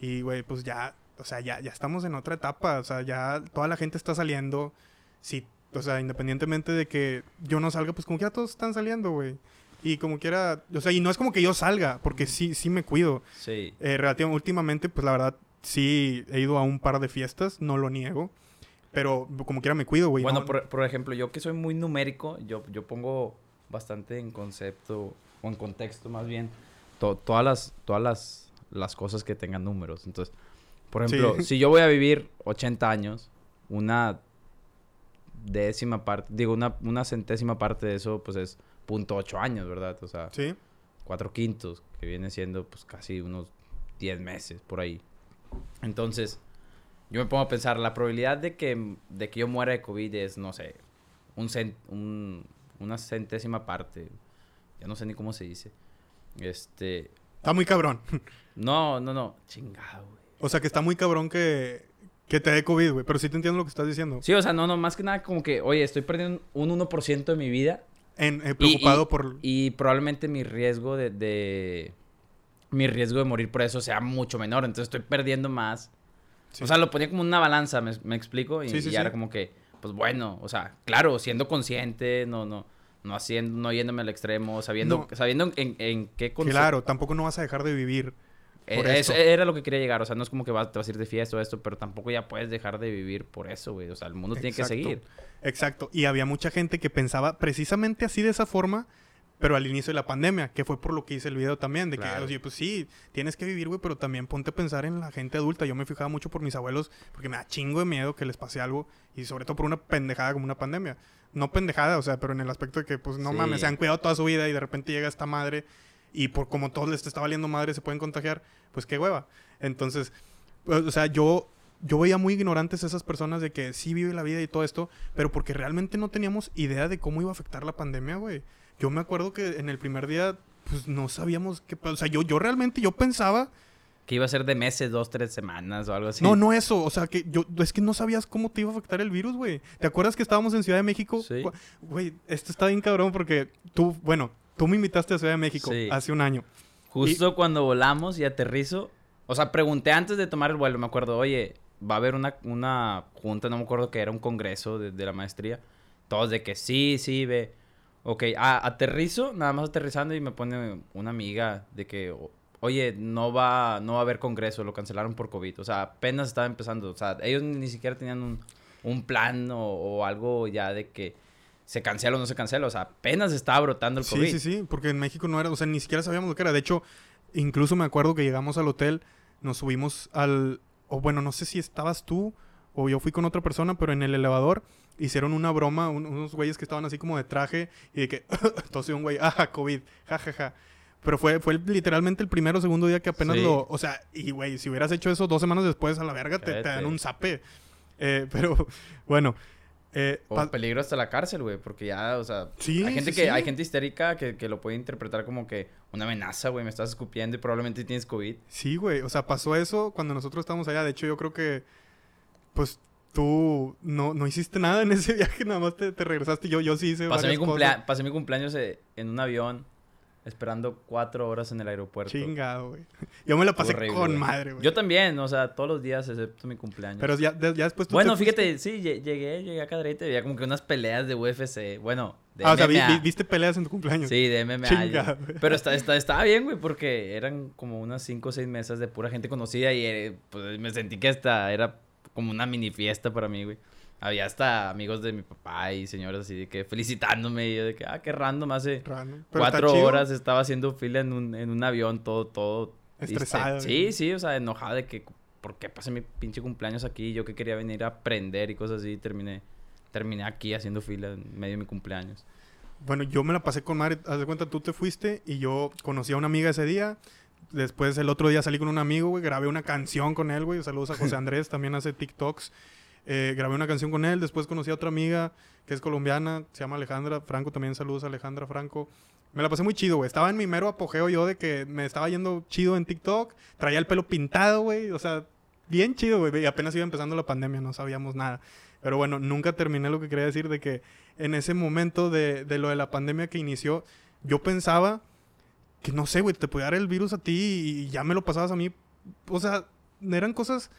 Y, güey, pues ya, o sea, ya, ya estamos en otra etapa. O sea, ya toda la gente está saliendo. Sí, o sea, independientemente de que yo no salga, pues como quiera todos están saliendo, güey. Y como quiera, o sea, y no es como que yo salga, porque sí, sí me cuido. Sí. Eh, relativamente, últimamente, pues la verdad, sí he ido a un par de fiestas, no lo niego. Pero como quiera me cuido, güey. Bueno, no- por, por ejemplo, yo que soy muy numérico, yo, yo pongo bastante en concepto, o en contexto más bien, to- todas, las, todas las, las cosas que tengan números. Entonces, por Sí. ejemplo, si yo voy a vivir 80 años, una décima parte, digo, una, una centésima parte de eso, pues es punto ocho años, ¿verdad? O sea, Sí, cuatro quintos, que viene siendo pues casi unos 10 meses por ahí. Entonces, yo me pongo a pensar, la probabilidad de que, de que yo muera de COVID es, no sé, un cen- un- una centésima parte. Ya no sé ni cómo se dice. Este, está muy cabrón. no, no, no, chingado, güey. O sea, que está muy cabrón que, que te dé COVID, güey. Pero sí te entiendo lo que estás diciendo. Sí, o sea, no, no, más que nada como que, oye, estoy perdiendo un 1% de mi vida En, eh, Y- preocupado y- por... Y probablemente mi riesgo de, de- Mi riesgo de morir por eso sea mucho menor. Entonces estoy perdiendo más. Sí. O sea, lo ponía como una balanza, ¿me, me explico? Y, Sí, sí, y era como que, pues bueno, o sea, claro, siendo consciente, no, no, no haciendo, no yéndome al extremo, sabiendo, No. sabiendo en, en qué conce- Claro, tampoco no vas a dejar de vivir. Eh, por eso eso. era lo que quería llegar. O sea, no es como que vas, te vas a ir de fiesta o esto, pero tampoco ya puedes dejar de vivir por eso, güey. O sea, el mundo tiene que seguir. Exacto. Y había mucha gente que pensaba precisamente así de esa forma, pero al inicio de la pandemia, que fue por lo que hice el video también, de que, Claro. oye, pues sí, tienes que vivir, güey, pero también ponte a pensar en la gente adulta. Yo me fijaba mucho por mis abuelos, porque me da chingo de miedo que les pase algo, y sobre todo por una pendejada como una pandemia. No pendejada, o sea, pero en el aspecto de que, pues, no Sí. mames, se han cuidado toda su vida y de repente llega esta madre, y por como todos les está valiendo madre, se pueden contagiar, pues qué hueva. Entonces, pues, o sea, yo yo veía muy ignorantes a esas personas de que sí vive la vida y todo esto, pero porque realmente no teníamos idea de cómo iba a afectar la pandemia, güey. Yo me acuerdo que en el primer día, pues no sabíamos qué, o sea, yo, yo realmente, yo pensaba, Que iba a ser de meses, dos, tres semanas o algo así. no, no eso, o sea, que yo, es que no sabías cómo te iba a afectar el virus, güey. ¿Te acuerdas que estábamos en Ciudad de México? Sí. Güey, esto está bien cabrón porque tú, bueno, tú me invitaste a Ciudad de México Sí. hace un año. Justo cuando volamos y aterrizo, o sea, pregunté antes de tomar el vuelo, me acuerdo, oye, va a haber una, una junta, no me acuerdo que era un congreso de, de la maestría. Todos de que sí, sí, ve. Ok, ah, aterrizo, nada más aterrizando y me pone una amiga de que, oye, no va, no va a haber congreso, lo cancelaron por COVID. O sea, apenas estaba empezando. O sea, ellos ni siquiera tenían un, un plan o, o algo ya de que se cancela o no se cancela. O sea, apenas estaba brotando el COVID. Sí, sí, sí, porque en México no era, o sea, ni siquiera sabíamos lo que era. De hecho, incluso me acuerdo que llegamos al hotel, nos subimos al, o bueno, no sé si estabas tú o yo fui con otra persona, pero en el elevador hicieron una broma, un- unos güeyes que estaban así como de traje y de que, entonces un güey, ah, COVID, jajaja. Pero fue, fue literalmente el primero o segundo día que apenas Sí. lo, o sea, y güey, si hubieras hecho eso dos semanas después a la verga, te, te dan un zape. Eh, pero bueno, eh, O peligro hasta la cárcel, güey, porque ya, o sea, Sí, hay gente sí, que sí. hay gente histérica que, que lo puede interpretar como que una amenaza, güey, me estás escupiendo y probablemente tienes COVID. Sí, güey. O sea, pasó eso cuando nosotros estábamos allá. De hecho, yo creo que, pues, tú no, no hiciste nada en ese viaje. Nada más te, te regresaste. Yo, yo sí hice Pasé mi, cosas. pasé mi cumpleaños eh, en un avión esperando cuatro horas en el aeropuerto. Chingado, güey. Yo me la pasé Horrible, con madre, güey. Yo también, o sea, todos los días excepto mi cumpleaños. Pero ya, de- ya después tú bueno, te fíjate, sí, lle- llegué, llegué a Cadereyta y veía como que unas peleas de UFC. Bueno, de Ah, o sea, vi- MMA. vi- viste peleas en tu cumpleaños. Sí, de MMA. Chingado. Pero está, está, estaba bien, güey, porque eran como unas cinco o seis mesas de pura gente conocida y eh, pues, me sentí que hasta era como una mini fiesta para mí, güey. Había hasta amigos de mi papá y señores así de que felicitándome y yo de que, ah, qué random, hace Random. Cuatro horas estaba haciendo fila en un, en un avión todo, todo... Estresado, triste. güey. Sí, sí, o sea, enojada de que, ¿por qué pasé mi pinche cumpleaños aquí? Yo que quería venir a aprender y cosas así, y terminé, terminé aquí haciendo fila en medio de mi cumpleaños. Bueno, yo me la pasé con madre. Haz de cuenta, tú te fuiste y yo conocí a una amiga ese día. Después, el otro día salí con un amigo, güey. Grabé una canción con él, güey. Saludos a José Andrés, también hace TikToks. Eh, grabé una canción con él. Después conocí a otra amiga que es colombiana, se llama Alejandra Franco. También saludos a Alejandra Franco. Me la pasé muy chido, güey. Estaba en mi mero apogeo yo de que me estaba yendo chido en TikTok. Traía el pelo pintado, güey. O sea, bien chido, güey. Y apenas iba empezando la pandemia, no sabíamos nada. Pero bueno, nunca terminé lo que quería decir de que en ese momento de, de lo de la pandemia que inició, yo pensaba que no sé, güey, te podía dar el virus a ti y ya me lo pasabas a mí. O sea, eran cosas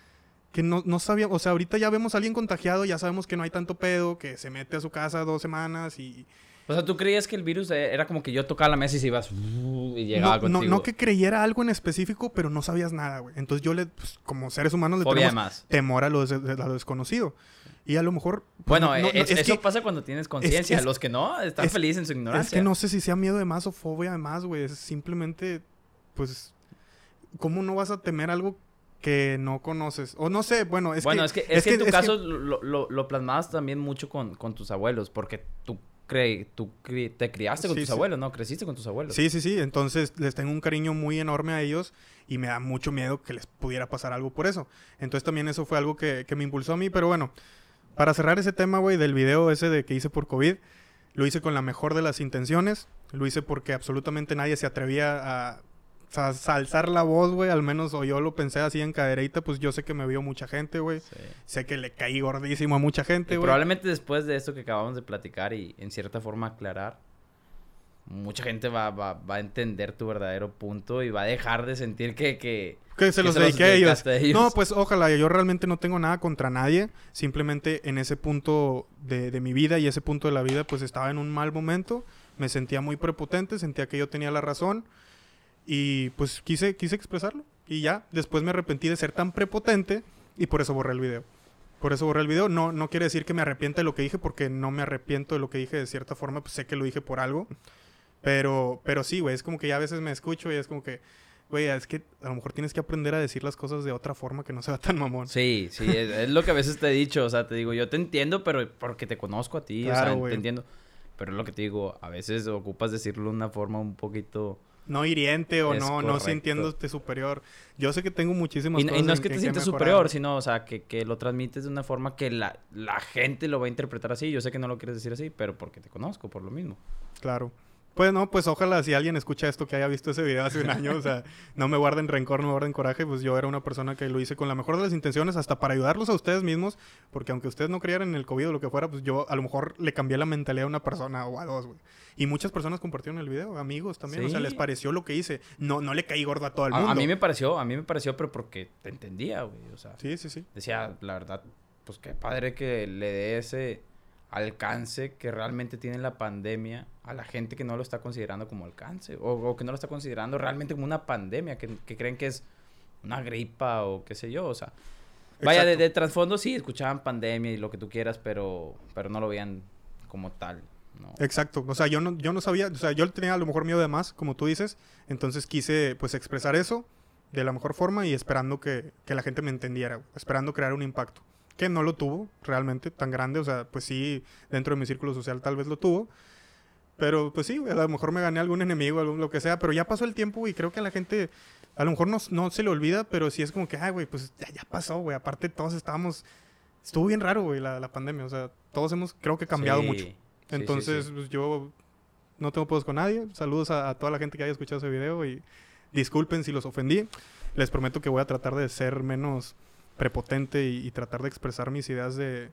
que no, no sabíamos. O sea, ahorita ya vemos a alguien contagiado, ya sabemos que no hay tanto pedo, que se mete a su casa dos semanas y. O sea, ¿tú creías que el virus eh, era como que yo tocaba la mesa y se ibas y llegaba No, no, contigo? no que creyera algo en específico, pero no sabías nada, güey. Entonces yo le, pues, como seres humanos, le tenemos temor a lo, des- a lo desconocido. Y a lo mejor. pues, Bueno, no- no- es- es eso que- pasa cuando tienes conciencia. es- Los que no, están es- felices en su Es ignorancia. que no sé si sea miedo de más o fobia de más, güey. Es simplemente, pues, ¿cómo no vas a temer algo que no conoces? O no sé, bueno, es bueno, que... es que, es que en tu es que- caso lo, lo, lo plasmabas también mucho con, con tus abuelos, porque tú, cre tú cri- te criaste con Sí, tus sí. abuelos, ¿no? Creciste con tus abuelos. Sí, sí, sí. Entonces les tengo un cariño muy enorme a ellos y me da mucho miedo que les pudiera pasar algo por eso. Entonces también eso fue algo que, que me impulsó a mí. Pero bueno, para cerrar ese tema, güey, del video ese de que hice por COVID, lo hice con la mejor de las intenciones. Lo hice porque absolutamente nadie se atrevía a, a alzar la voz, güey. Al menos o yo lo pensé así en cadereita, pues yo sé que me vio mucha gente, güey. Sí. Sé que le caí gordísimo a mucha gente, güey. probablemente después de esto que acabamos de platicar y en cierta forma aclarar, mucha gente va, va, va a entender tu verdadero punto y va a dejar de sentir que... que Que se que los se dediqué a ellos. dedicaste a ellos. No, pues ojalá. Yo realmente no tengo nada contra nadie. Simplemente en ese punto de, de mi vida y ese punto de la vida, pues estaba en un mal momento. Me sentía muy prepotente, sentía que yo tenía la razón. Y pues quise, quise expresarlo. Y ya, después me arrepentí de ser tan prepotente y por eso borré el video. Por eso borré el video. No, no quiere decir que me arrepienta de lo que dije, porque no me arrepiento de lo que dije de cierta forma. Pues sé que lo dije por algo. Pero, pero sí, güey, es como que ya a veces me escucho y es como que, güey, es que a lo mejor tienes que aprender a decir las cosas de otra forma que no sea tan mamón. Sí, sí, es, es lo que a veces te he dicho, o sea, te digo, yo te entiendo, pero porque te conozco a ti, o Claro, sea, güey. te entiendo. Pero es lo que te digo, a veces ocupas decirlo de una forma un poquito... No hiriente o Es no, no correcto. sintiéndote superior. Yo sé que tengo muchísimas Y, no- y cosas no es que te sientes superior, sino, o sea, que, que lo transmites de una forma que la, la gente lo va a interpretar así. Yo sé que no lo quieres decir así, pero porque te conozco, por lo mismo. Claro. Pues no, pues ojalá si alguien escucha esto que haya visto ese video hace un año, o sea, no me guarden rencor, no me guarden coraje, pues yo era una persona que lo hice con la mejor de las intenciones, hasta para ayudarlos a ustedes mismos, porque aunque ustedes no creyeran en el COVID o lo que fuera, pues yo a lo mejor le cambié la mentalidad a una persona o a dos, güey. Y muchas personas compartieron el video, amigos también, o sea, les pareció lo que hice. No, no le caí gordo a todo el A, mundo. a mí me pareció, a mí me pareció, pero porque te entendía, güey. O sea, Sí, sí, sí. decía, la verdad, pues qué padre que le dé ese alcance que realmente tiene la pandemia a la gente que no lo está considerando como alcance o, o que no lo está considerando realmente como una pandemia, que, que creen que es una gripa o qué sé yo, o sea, vaya, de, de trasfondo sí, escuchaban pandemia y lo que tú quieras, pero, pero no lo veían como tal, ¿no? Exacto, o sea, yo no, yo no sabía, o sea, yo tenía a lo mejor miedo de más, como tú dices, entonces quise pues expresar eso de la mejor forma y esperando que, que la gente me entendiera, esperando crear un impacto, que no lo tuvo realmente tan grande, o sea, pues sí, dentro de mi círculo social tal vez lo tuvo, pero pues sí, a lo mejor me gané algún enemigo, algún, lo que sea, pero ya pasó el tiempo y creo que a la gente a lo mejor no, no se le olvida, pero sí es como que, ay, güey, pues ya, ya pasó, güey, aparte todos estábamos, estuvo bien raro, güey, la, la pandemia, o sea, todos hemos, creo que cambiado Sí, mucho. sí, Entonces, sí. pues, yo no tengo pedos con nadie. Saludos a, a toda la gente que haya escuchado ese video y disculpen si los ofendí. Les prometo que voy a tratar de ser menos prepotente y, y tratar de expresar mis ideas de,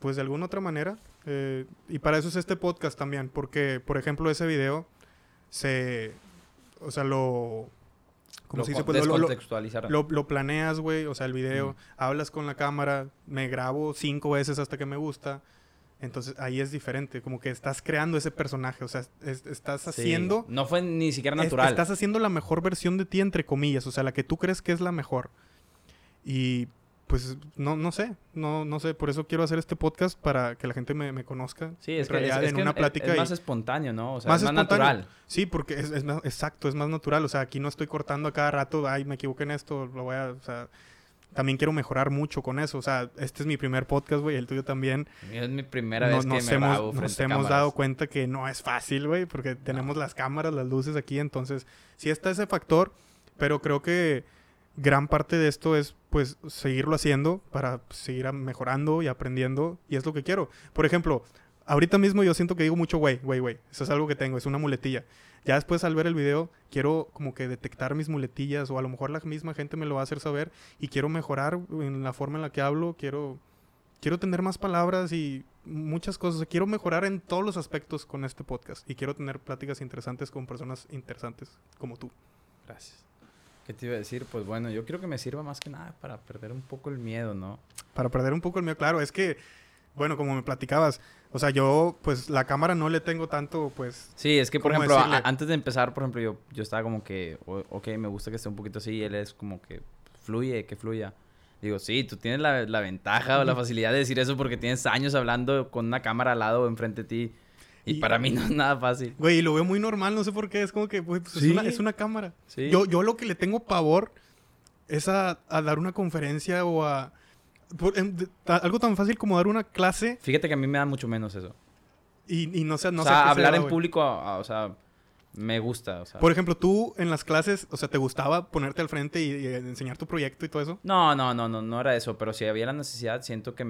pues de alguna otra manera. Eh, y para eso es este podcast también, porque, por ejemplo, ese video se, o sea, lo, ¿cómo Lo se dice? Pues, lo- lo- planeas, güey, o sea, el video, Mm. hablas con la cámara, me grabo cinco veces hasta que me gusta. Entonces ahí es diferente, como que estás creando ese personaje, o sea, es- estás Sí, haciendo... No fue ni siquiera es- natural. estás haciendo la mejor versión de ti, entre comillas, o sea, la que tú crees que es la mejor. Y pues no, no sé, no, no sé, por eso quiero hacer este podcast para que la gente me, me conozca. Sí, en es que, es, realidad, es en que una es- plática. es y- más espontáneo, ¿no? O sea, Más es más espontáneo. natural. Sí, porque es, es más- exacto, es más natural. O sea, aquí no estoy cortando a cada rato, ay, me equivoqué en esto, lo voy a, o sea, también quiero mejorar mucho con eso. O sea, este es mi primer podcast, güey, el tuyo también. Es mi primera No- vez que nos me hemos, grabo nos hemos cámaras. dado cuenta que no es fácil, güey, porque tenemos las cámaras, las luces aquí, entonces sí está ese factor, pero creo que gran parte de esto es pues seguirlo haciendo para seguir mejorando y aprendiendo y es lo que quiero. Por ejemplo, ahorita mismo yo siento que digo mucho güey, güey, güey. Eso es algo que tengo, es una muletilla. Ya después al ver el video quiero como que detectar mis muletillas o a lo mejor la misma gente me lo va a hacer saber y quiero mejorar en la forma en la que hablo, quiero quiero tener más palabras y muchas cosas. Quiero mejorar en todos los aspectos con este podcast y quiero tener pláticas interesantes con personas interesantes como tú. Gracias. ¿Qué te iba a decir? Pues bueno, yo quiero que me sirva más que nada para perder un poco el miedo, ¿no? Para perder un poco el miedo, claro, es que, bueno, como me platicabas, o sea, yo, pues, la cámara no le tengo tanto, pues, Sí, es que, por ¿Cómo ejemplo, a- antes de empezar, por ejemplo, yo, yo estaba como que, ok, me gusta que esté un poquito así, y él es como que fluye, que fluya. Digo, sí, tú tienes la, la ventaja o la facilidad de decir eso porque tienes años hablando con una cámara al lado o enfrente de ti. Y, Y- para mí no es nada fácil. güey, y lo veo muy normal, no sé por qué, es como que, güey, pues, Sí. es, una, es una cámara. Sí. Yo, yo lo que le tengo pavor es a, a dar una conferencia o a... por- em, de- ta- algo tan fácil como dar una clase Fíjate que a mí me da mucho menos eso. y, y no sé, no o sé a sea, se hablar deba, en público, a- a- o sea, me gusta, o sea. Por ejemplo, tú en las clases, o sea, ¿te gustaba ponerte al frente y, y enseñar tu proyecto y todo eso? No, no, no, no, no era eso, pero si había la necesidad, siento que,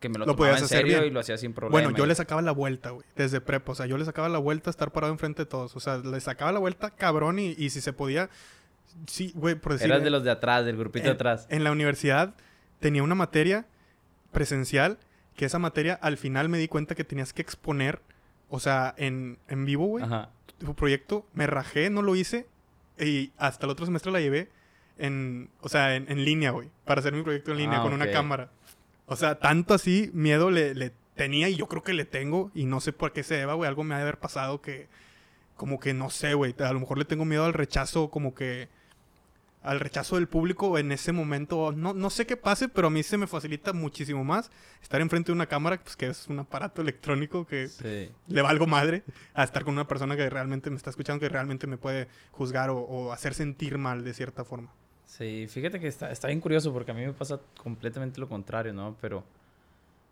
que me lo, Lo tomaba podías en hacer serio bien. y lo hacía sin problema. Bueno, yo le sacaba la vuelta, güey, desde prepa. O sea, yo le sacaba la vuelta a estar parado enfrente de todos. O sea, le sacaba la vuelta cabrón y, y si se podía... Sí, güey, por decir... Eras de los de atrás, del grupito de atrás. en la universidad tenía una materia presencial que esa materia al final me di cuenta que tenías que exponer, o sea, en, en vivo, güey, Ajá. tu proyecto. Me rajé, no lo hice y hasta el otro semestre la llevé en, o sea, en, en línea, güey, para hacer mi proyecto en línea Ah, con una cámara. O sea, tanto así miedo le, le tenía y yo creo que le tengo y no sé por qué se deba, güey, algo me ha de haber pasado que como que no sé, güey, a lo mejor le tengo miedo al rechazo como que al rechazo del público en ese momento. No, no sé qué pase, pero a mí se me facilita muchísimo más estar enfrente de una cámara, pues que es un aparato electrónico que Sí. le valgo madre, a estar con una persona que realmente me está escuchando, que realmente me puede juzgar o, o hacer sentir mal de cierta forma. Sí, fíjate que está, está bien curioso porque a mí me pasa completamente lo contrario, ¿no? Pero,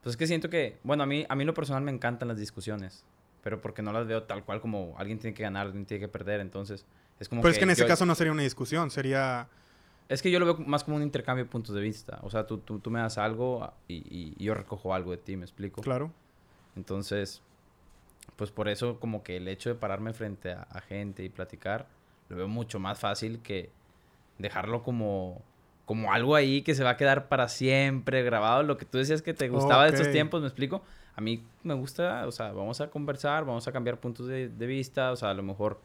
pues es que siento que, bueno, a mí, a mí lo personal me encantan las discusiones, pero porque no las veo tal cual como alguien tiene que ganar, alguien tiene que perder, entonces es como Pero es que en ese yo- caso no sería una discusión, sería... Es que yo lo veo más como un intercambio de puntos de vista, o sea, tú, tú, tú me das algo y, yo recojo algo de ti, ¿me explico? Claro. Entonces, pues por eso como que el hecho de pararme frente a, a gente y platicar, lo veo mucho más fácil que dejarlo como, como algo ahí que se va a quedar para siempre grabado. Lo que tú decías que te gustaba de estos tiempos, ¿me explico? A mí me gusta, o sea, vamos a conversar, vamos a cambiar puntos de, de vista, o sea, a lo mejor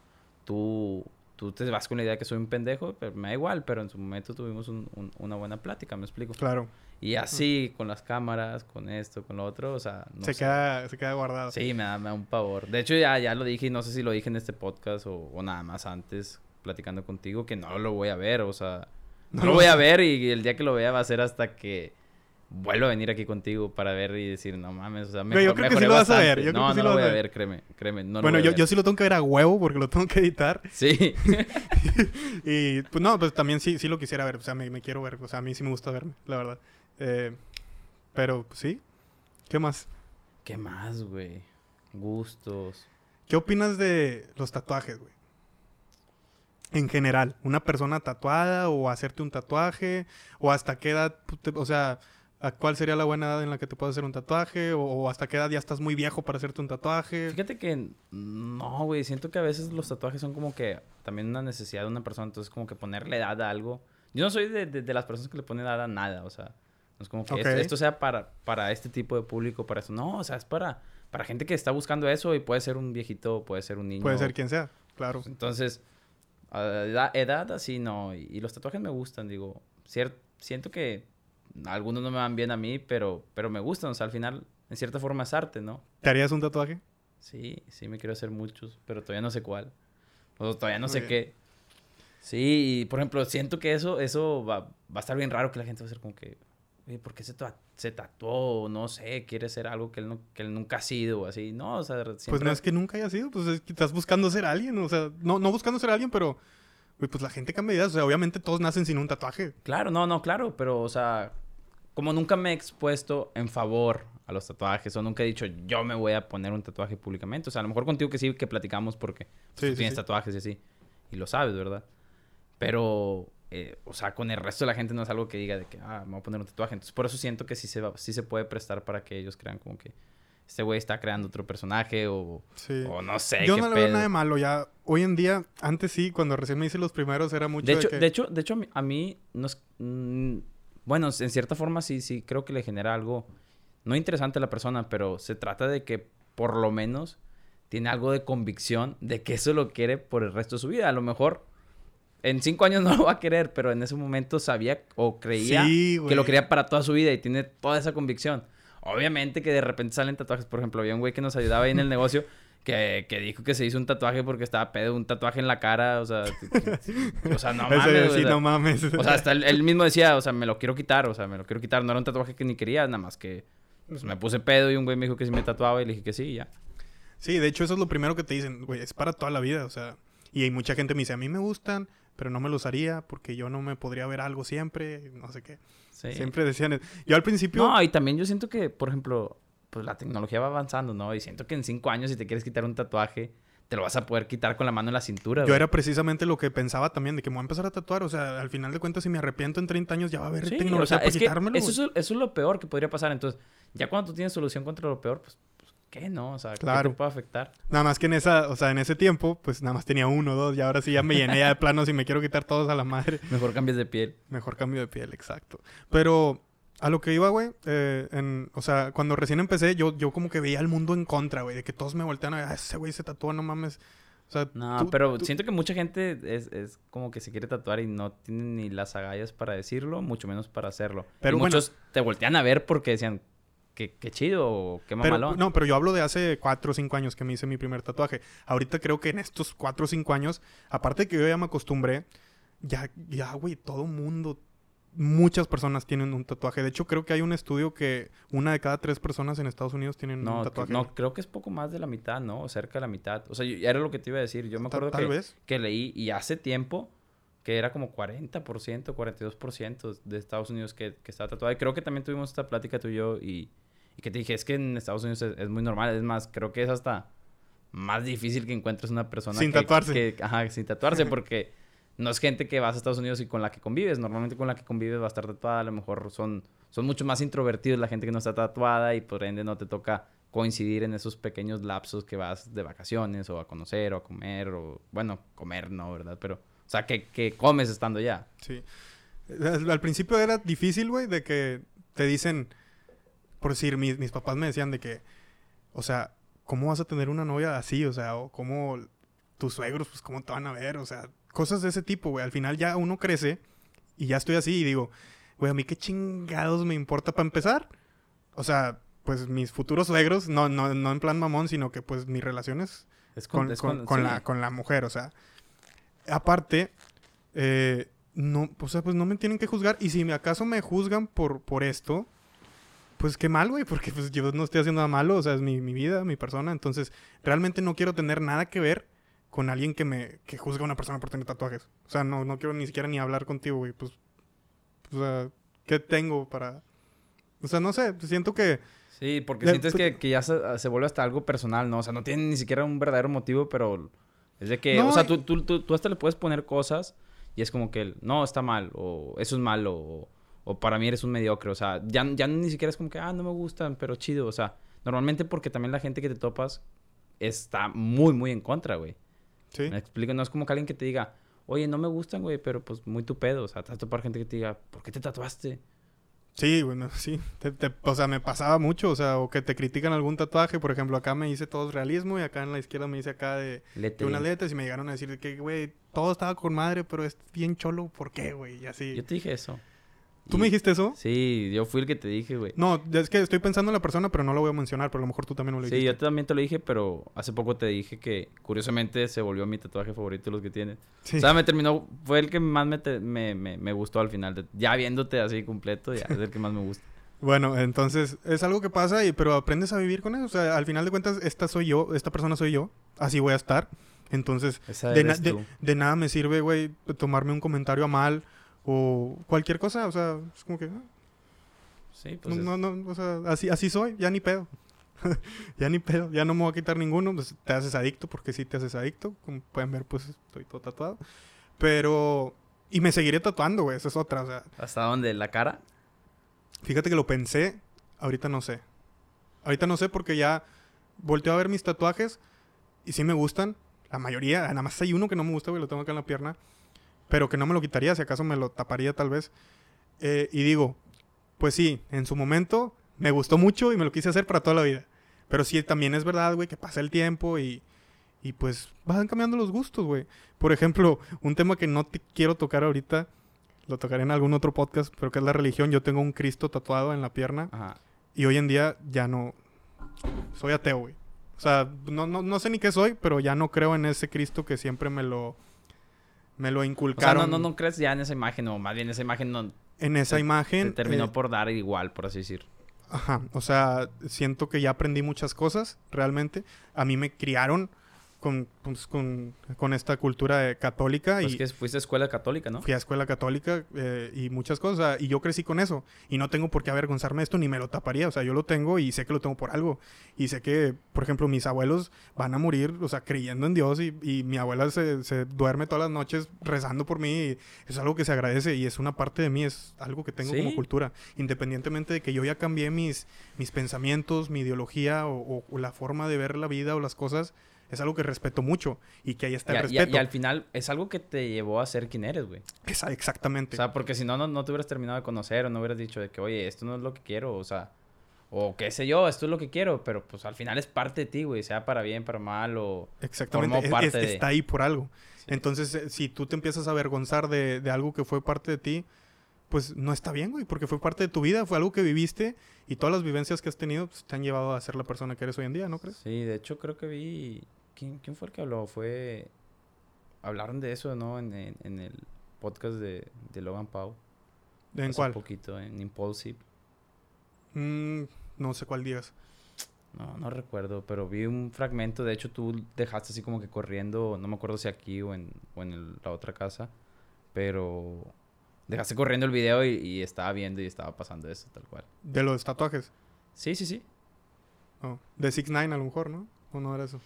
tú tú te vas con la idea de que soy un pendejo, pero me da igual, pero en su momento tuvimos un- un- una buena plática, me explico. Claro. Y así, con las cámaras, con esto, con lo otro, o sea, no se, sé. queda, se queda guardado. Sí, me da, me da un pavor. De hecho, ya, ya lo dije y no sé si lo dije en este podcast o, o nada más antes, platicando contigo, que no lo voy a ver, o sea, no, No lo voy a- ver y el día que lo vea va a ser hasta que vuelva a venir aquí contigo para ver y decir, no mames, o sea, Güey, yo creo que sí lo vas a ver, yo creo no, que sí no lo voy a ver. créeme, créeme, no bueno, yo, yo sí lo tengo que ver a huevo porque lo tengo que editar. Sí. y pues no, pues también sí, sí lo quisiera ver. O sea, me, me quiero ver. O sea, a mí sí me gusta verme, la verdad. Eh, pero pues, sí. ¿Qué más? ¿Qué más, güey? Gustos. ¿Qué opinas de los tatuajes, güey? En general, una persona tatuada o hacerte un tatuaje o hasta qué edad, pu- te- o sea, ¿a ¿cuál sería la buena edad en la que te puedes hacer un tatuaje o, o hasta qué edad ya estás muy viejo para hacerte un tatuaje? Fíjate que no, güey. Siento que a veces los tatuajes son como que también una necesidad de una persona. Entonces, como que ponerle edad a algo. Yo no soy de, de- de las personas que le ponen edad a nada. O sea, no es como que esto, esto sea para, para este tipo de público, para eso. No, o sea, es para, para gente que está buscando eso y puede ser un viejito, puede ser un niño. Puede ser quien sea, claro. Entonces, edad, edad así no. Y, y los tatuajes me gustan, digo. Cier- siento que algunos no me van bien a mí, pero, pero me gustan. O sea, al final, en cierta forma es arte, ¿no? ¿Te harías un tatuaje? Sí, sí me quiero hacer muchos, pero todavía no sé cuál. O todavía no Muy sé bien. qué. Sí, y por ejemplo, siento que eso, eso va, va a estar bien raro que la gente va a ser como que, ¿por qué se, se tatuó? No sé, quiere ser algo que él, no, que él nunca ha sido o así. No, o sea, Pues siempre- no es que nunca haya sido, pues es que estás buscando ser alguien, o sea, no, no buscando ser alguien, pero pues la gente cambia de ideas, o sea, obviamente todos nacen sin un tatuaje. Claro, no, no, claro, pero, o sea, como nunca me he expuesto en favor a los tatuajes o nunca he dicho yo me voy a poner un tatuaje públicamente. O sea, a lo mejor contigo que sí que platicamos porque pues, Sí, tú tienes sí. tatuajes y así. Y lo sabes, ¿verdad? Pero, eh, o sea, con el resto de la gente no es algo que diga de que, ah, me voy a poner un tatuaje. Entonces, por eso siento que sí se, va, sí se puede prestar para que ellos crean como que este güey está creando otro personaje o, Sí. o no sé. Yo qué no le veo pedo. nada de malo, ya hoy en día, antes sí, cuando recién me hice los primeros era mucho De de, hecho, que... de hecho, de hecho, a mí, a mí no es- mm, bueno, en cierta forma sí, sí, creo que le genera algo, no interesante a la persona, pero se trata de que por lo menos tiene algo de convicción de que eso lo quiere por el resto de su vida. A lo mejor en cinco años no lo va a querer, pero en ese momento sabía o creía Sí, que lo quería para toda su vida y tiene toda esa convicción. Obviamente que de repente salen tatuajes. Por ejemplo, había un güey que nos ayudaba ahí en el negocio que, que dijo que se hizo un tatuaje porque estaba pedo, un tatuaje en la cara. O sea, que- o sea no Ese, mames. sí, güey, o sea, no mames. o sea, hasta él, él mismo decía, o sea, me lo quiero quitar, o sea, me lo quiero quitar. No era un tatuaje que ni quería, nada más que pues, me puse pedo y un güey me dijo que si me tatuaba y le dije que sí, y ya. Sí, de hecho eso es lo primero que te dicen, güey, es para toda la vida, o sea, y hay mucha gente me dice, a mí me gustan, pero no me los haría porque yo no me podría ver algo siempre, no sé qué. Sí. Siempre decían, yo al principio, No, y también yo siento que, por ejemplo, pues la tecnología va avanzando, ¿no? Y siento que en cinco años, si te quieres quitar un tatuaje, te lo vas a poder quitar con la mano en la cintura. yo güey. era precisamente lo que pensaba también, de que me voy a empezar a tatuar, o sea, al final de cuentas si me arrepiento en 30 años ya va a haber Sí, tecnología o sea, para es quitármelo. eso, es, eso es lo peor que podría pasar. Entonces, ya cuando tú tienes solución contra lo peor, pues, pues, ¿qué no? O sea, ¿qué Claro. te puede afectar? Nada más que en esa, o sea, en ese tiempo, pues nada más tenía uno, dos, y ahora sí ya me llené ya de planos y me quiero quitar todos a la madre. Mejor cambies de piel. Mejor cambio de piel, exacto. Pero a lo que iba, güey, eh, en- o sea, cuando recién empecé, yo, yo como que veía el mundo en contra, güey, de que todos me voltean a ver, "Ah, ese güey se tatúa, no mames. O sea, No, tú- pero tú- siento que mucha gente es, es como que se quiere tatuar y no tiene ni las agallas para decirlo, mucho menos para hacerlo. Pero y bueno. muchos te voltean a ver porque decían, qué, qué chido qué pero, mamalón. no, pero yo hablo de hace cuatro o cinco años que me hice mi primer tatuaje. Ahorita creo que en estos cuatro o cinco años, aparte de que yo ya me acostumbré, ya, ya, güey, todo mundo, muchas personas tienen un tatuaje. De hecho, creo que hay un estudio que una de cada tres personas en Estados Unidos tienen No, un tatuaje. no, creo que es poco más de la mitad, ¿no? O cerca de la mitad. O sea, yo- era lo que te iba a decir. Yo me acuerdo tal que, vez. que leí y hace tiempo que era como 40%, 42% de Estados Unidos que, que estaba tatuado. Y creo que también tuvimos esta plática tú y yo y, y que te dije, es que en Estados Unidos es, es muy normal. Es más, creo que es hasta más difícil que encuentres una persona Sin que- tatuarse. que- ajá, sin tatuarse porque no es gente que vas a Estados Unidos y con la que convives. Normalmente con la que convives va a estar tatuada. A lo mejor son, son mucho más introvertidos la gente que no está tatuada y por ende no te toca coincidir en esos pequeños lapsos que vas de vacaciones o a conocer o a comer o... Bueno, comer no, ¿verdad? Pero... O sea, que, que comes estando ya. Sí. Al, principio era difícil, güey, de que te dicen, por decir, mis, mis papás me decían de que, o sea, ¿cómo vas a tener una novia así? O sea, o cómo tus suegros, pues, ¿cómo te van a ver? O sea, cosas de ese tipo, güey. Al final ya uno crece y ya estoy así y digo, güey, a mí qué chingados me importa para empezar. O sea, pues mis futuros suegros, no, no, no en plan mamón, sino que pues mis relaciones Es con, es con- con- con sí. la, con la mujer, o sea. Aparte, eh, no, o sea, pues no me tienen que juzgar. Y si acaso me juzgan por, por esto, pues qué mal, güey, porque pues yo no estoy haciendo nada malo, o sea, es mi, mi vida, mi persona. Entonces, realmente no quiero tener nada que ver con alguien que me que juzga a una persona por tener tatuajes. O sea, no, no quiero ni siquiera ni hablar contigo, güey. Pues, o sea, ¿qué tengo para...? O sea, no sé, siento que... Sí, porque sientes que, que ya se, se vuelve hasta algo personal, ¿no? O sea, no tiene ni siquiera un verdadero motivo, pero es de que, No, o sea, tú, tú, tú, tú hasta le puedes poner cosas y es como que, el, no, está mal, o eso es malo, o, o para mí eres un mediocre, o sea, ya, ya ni siquiera es como que, ah, no me gustan, pero chido, o sea, normalmente porque también la gente que te topas está muy, muy en contra, güey. Sí. Me explico, no es como que alguien que te diga, oye, no me gustan, güey, pero pues muy tu pedo, o sea, te vas a topar gente que te diga, ¿por qué te tatuaste? Sí, bueno, sí. Te- te- o sea, me pasaba mucho, o sea, o que te critican algún tatuaje, por ejemplo, acá me hice todo realismo y acá en la izquierda me hice acá de, de unas letras y me llegaron a decir que, güey, todo estaba con madre, pero es bien cholo, ¿por qué, güey? Y así. Yo te dije eso. ¿Tú Y- me dijiste eso? Sí, yo fui el que te dije, güey. No, es que estoy pensando en la persona, pero no lo voy a mencionar, pero a lo mejor tú también me lo Sí, dijiste. yo también te lo dije, pero hace poco te dije que curiosamente se volvió mi tatuaje favorito de los que tienes. Sí. O sea, me terminó, fue el que más me, te- me, me, me gustó al final. de- ya viéndote así completo, ya es el que más me gusta. Bueno, entonces es algo que pasa, y, pero aprendes a vivir con eso. O sea, al final de cuentas, esta soy yo, esta persona soy yo, así voy a estar. Entonces, de, na- de nada me sirve, güey, tomarme un comentario a mal o cualquier cosa. O sea, es como que... ah, Sí, pues es- no, no, no, o sea, así, así soy, ya ni pedo. ya ni pedo, ya no me voy a quitar ninguno. pues, te haces adicto, porque sí te haces adicto. Como pueden ver, pues estoy todo tatuado. Pero. Y me seguiré tatuando, güey, esa es otra. O sea, ¿Hasta dónde? ¿La cara? fíjate que lo pensé, ahorita no sé. Ahorita no sé porque ya volteo a ver mis tatuajes y sí me gustan. La mayoría, nada más hay uno que no me gusta, güey, lo tengo acá en la pierna. Pero que no me lo quitaría, si acaso me lo taparía tal vez. Eh, y digo, pues sí, en su momento me gustó mucho y me lo quise hacer para toda la vida. Pero sí, también es verdad, güey, que pasa el tiempo y, y pues van cambiando los gustos, güey. Por ejemplo, un tema que no te quiero tocar ahorita, lo tocaré en algún otro podcast, pero que es la religión. Yo tengo un Cristo tatuado en la pierna Ajá. y hoy en día ya no... Soy ateo, güey. O sea, no, no, no sé ni qué soy, pero ya no creo en ese Cristo que siempre me lo... Me lo O sea, inculcaron no, no, no crees ya en esa imagen, o más bien esa imagen no en esa te- imagen. te terminó eh, por dar igual, por así decir. Ajá, o sea, siento que ya aprendí muchas cosas, realmente. A mí me criaron con, pues, con, con esta cultura eh, católica Pues y que fuiste a escuela católica, ¿no? fui a escuela católica eh, y muchas cosas. y yo crecí con eso. Y no tengo por qué avergonzarme de esto ni me lo taparía. O sea, yo lo tengo y sé que lo tengo por algo. Y sé que, por ejemplo, mis abuelos van a morir, o sea, creyendo en Dios. Y, y mi abuela se, se duerme todas las noches rezando por mí. Y es algo que se agradece y es una parte de mí, es algo que tengo como cultura. Independientemente de que yo ya cambié mis, mis pensamientos, mi ideología o, o- o la forma de ver la vida o las cosas, es algo que respeto mucho. Y que ahí está el y respeto. y al final es algo que te llevó a ser quien eres, güey. Esa- exactamente. O sea, porque si no, no, no te hubieras terminado de conocer o no hubieras dicho de que, oye, esto no es lo que quiero, o sea, o qué sé yo, esto es lo que quiero, pero pues al final es parte de ti, güey, sea para bien, para mal o... Exactamente, formó es- parte es- de- está ahí por algo. Sí. Entonces, eh, si tú te empiezas a avergonzar de, de algo que fue parte de ti, pues no está bien, güey, porque fue parte de tu vida, fue algo que viviste y todas las vivencias que has tenido pues, te han llevado a ser la persona que eres hoy en día, ¿no crees? Sí, de hecho creo que vi... ¿Quién, quién fue el que habló? Fue... Hablaron de eso, ¿no? En, en- en el podcast de, de Logan Paul. ¿En hace cuál? poquito, en Impulsive. Mm, no sé cuál digas. No, no recuerdo, pero vi un fragmento. De hecho, tú dejaste así como que corriendo, no me acuerdo si aquí o en, o en el- la otra casa, pero dejaste corriendo el video y, y estaba viendo y estaba pasando eso, tal cual. De los tatuajes. Sí, sí, sí. Oh, de 6 9 a lo mejor, ¿no? ¿O no era eso?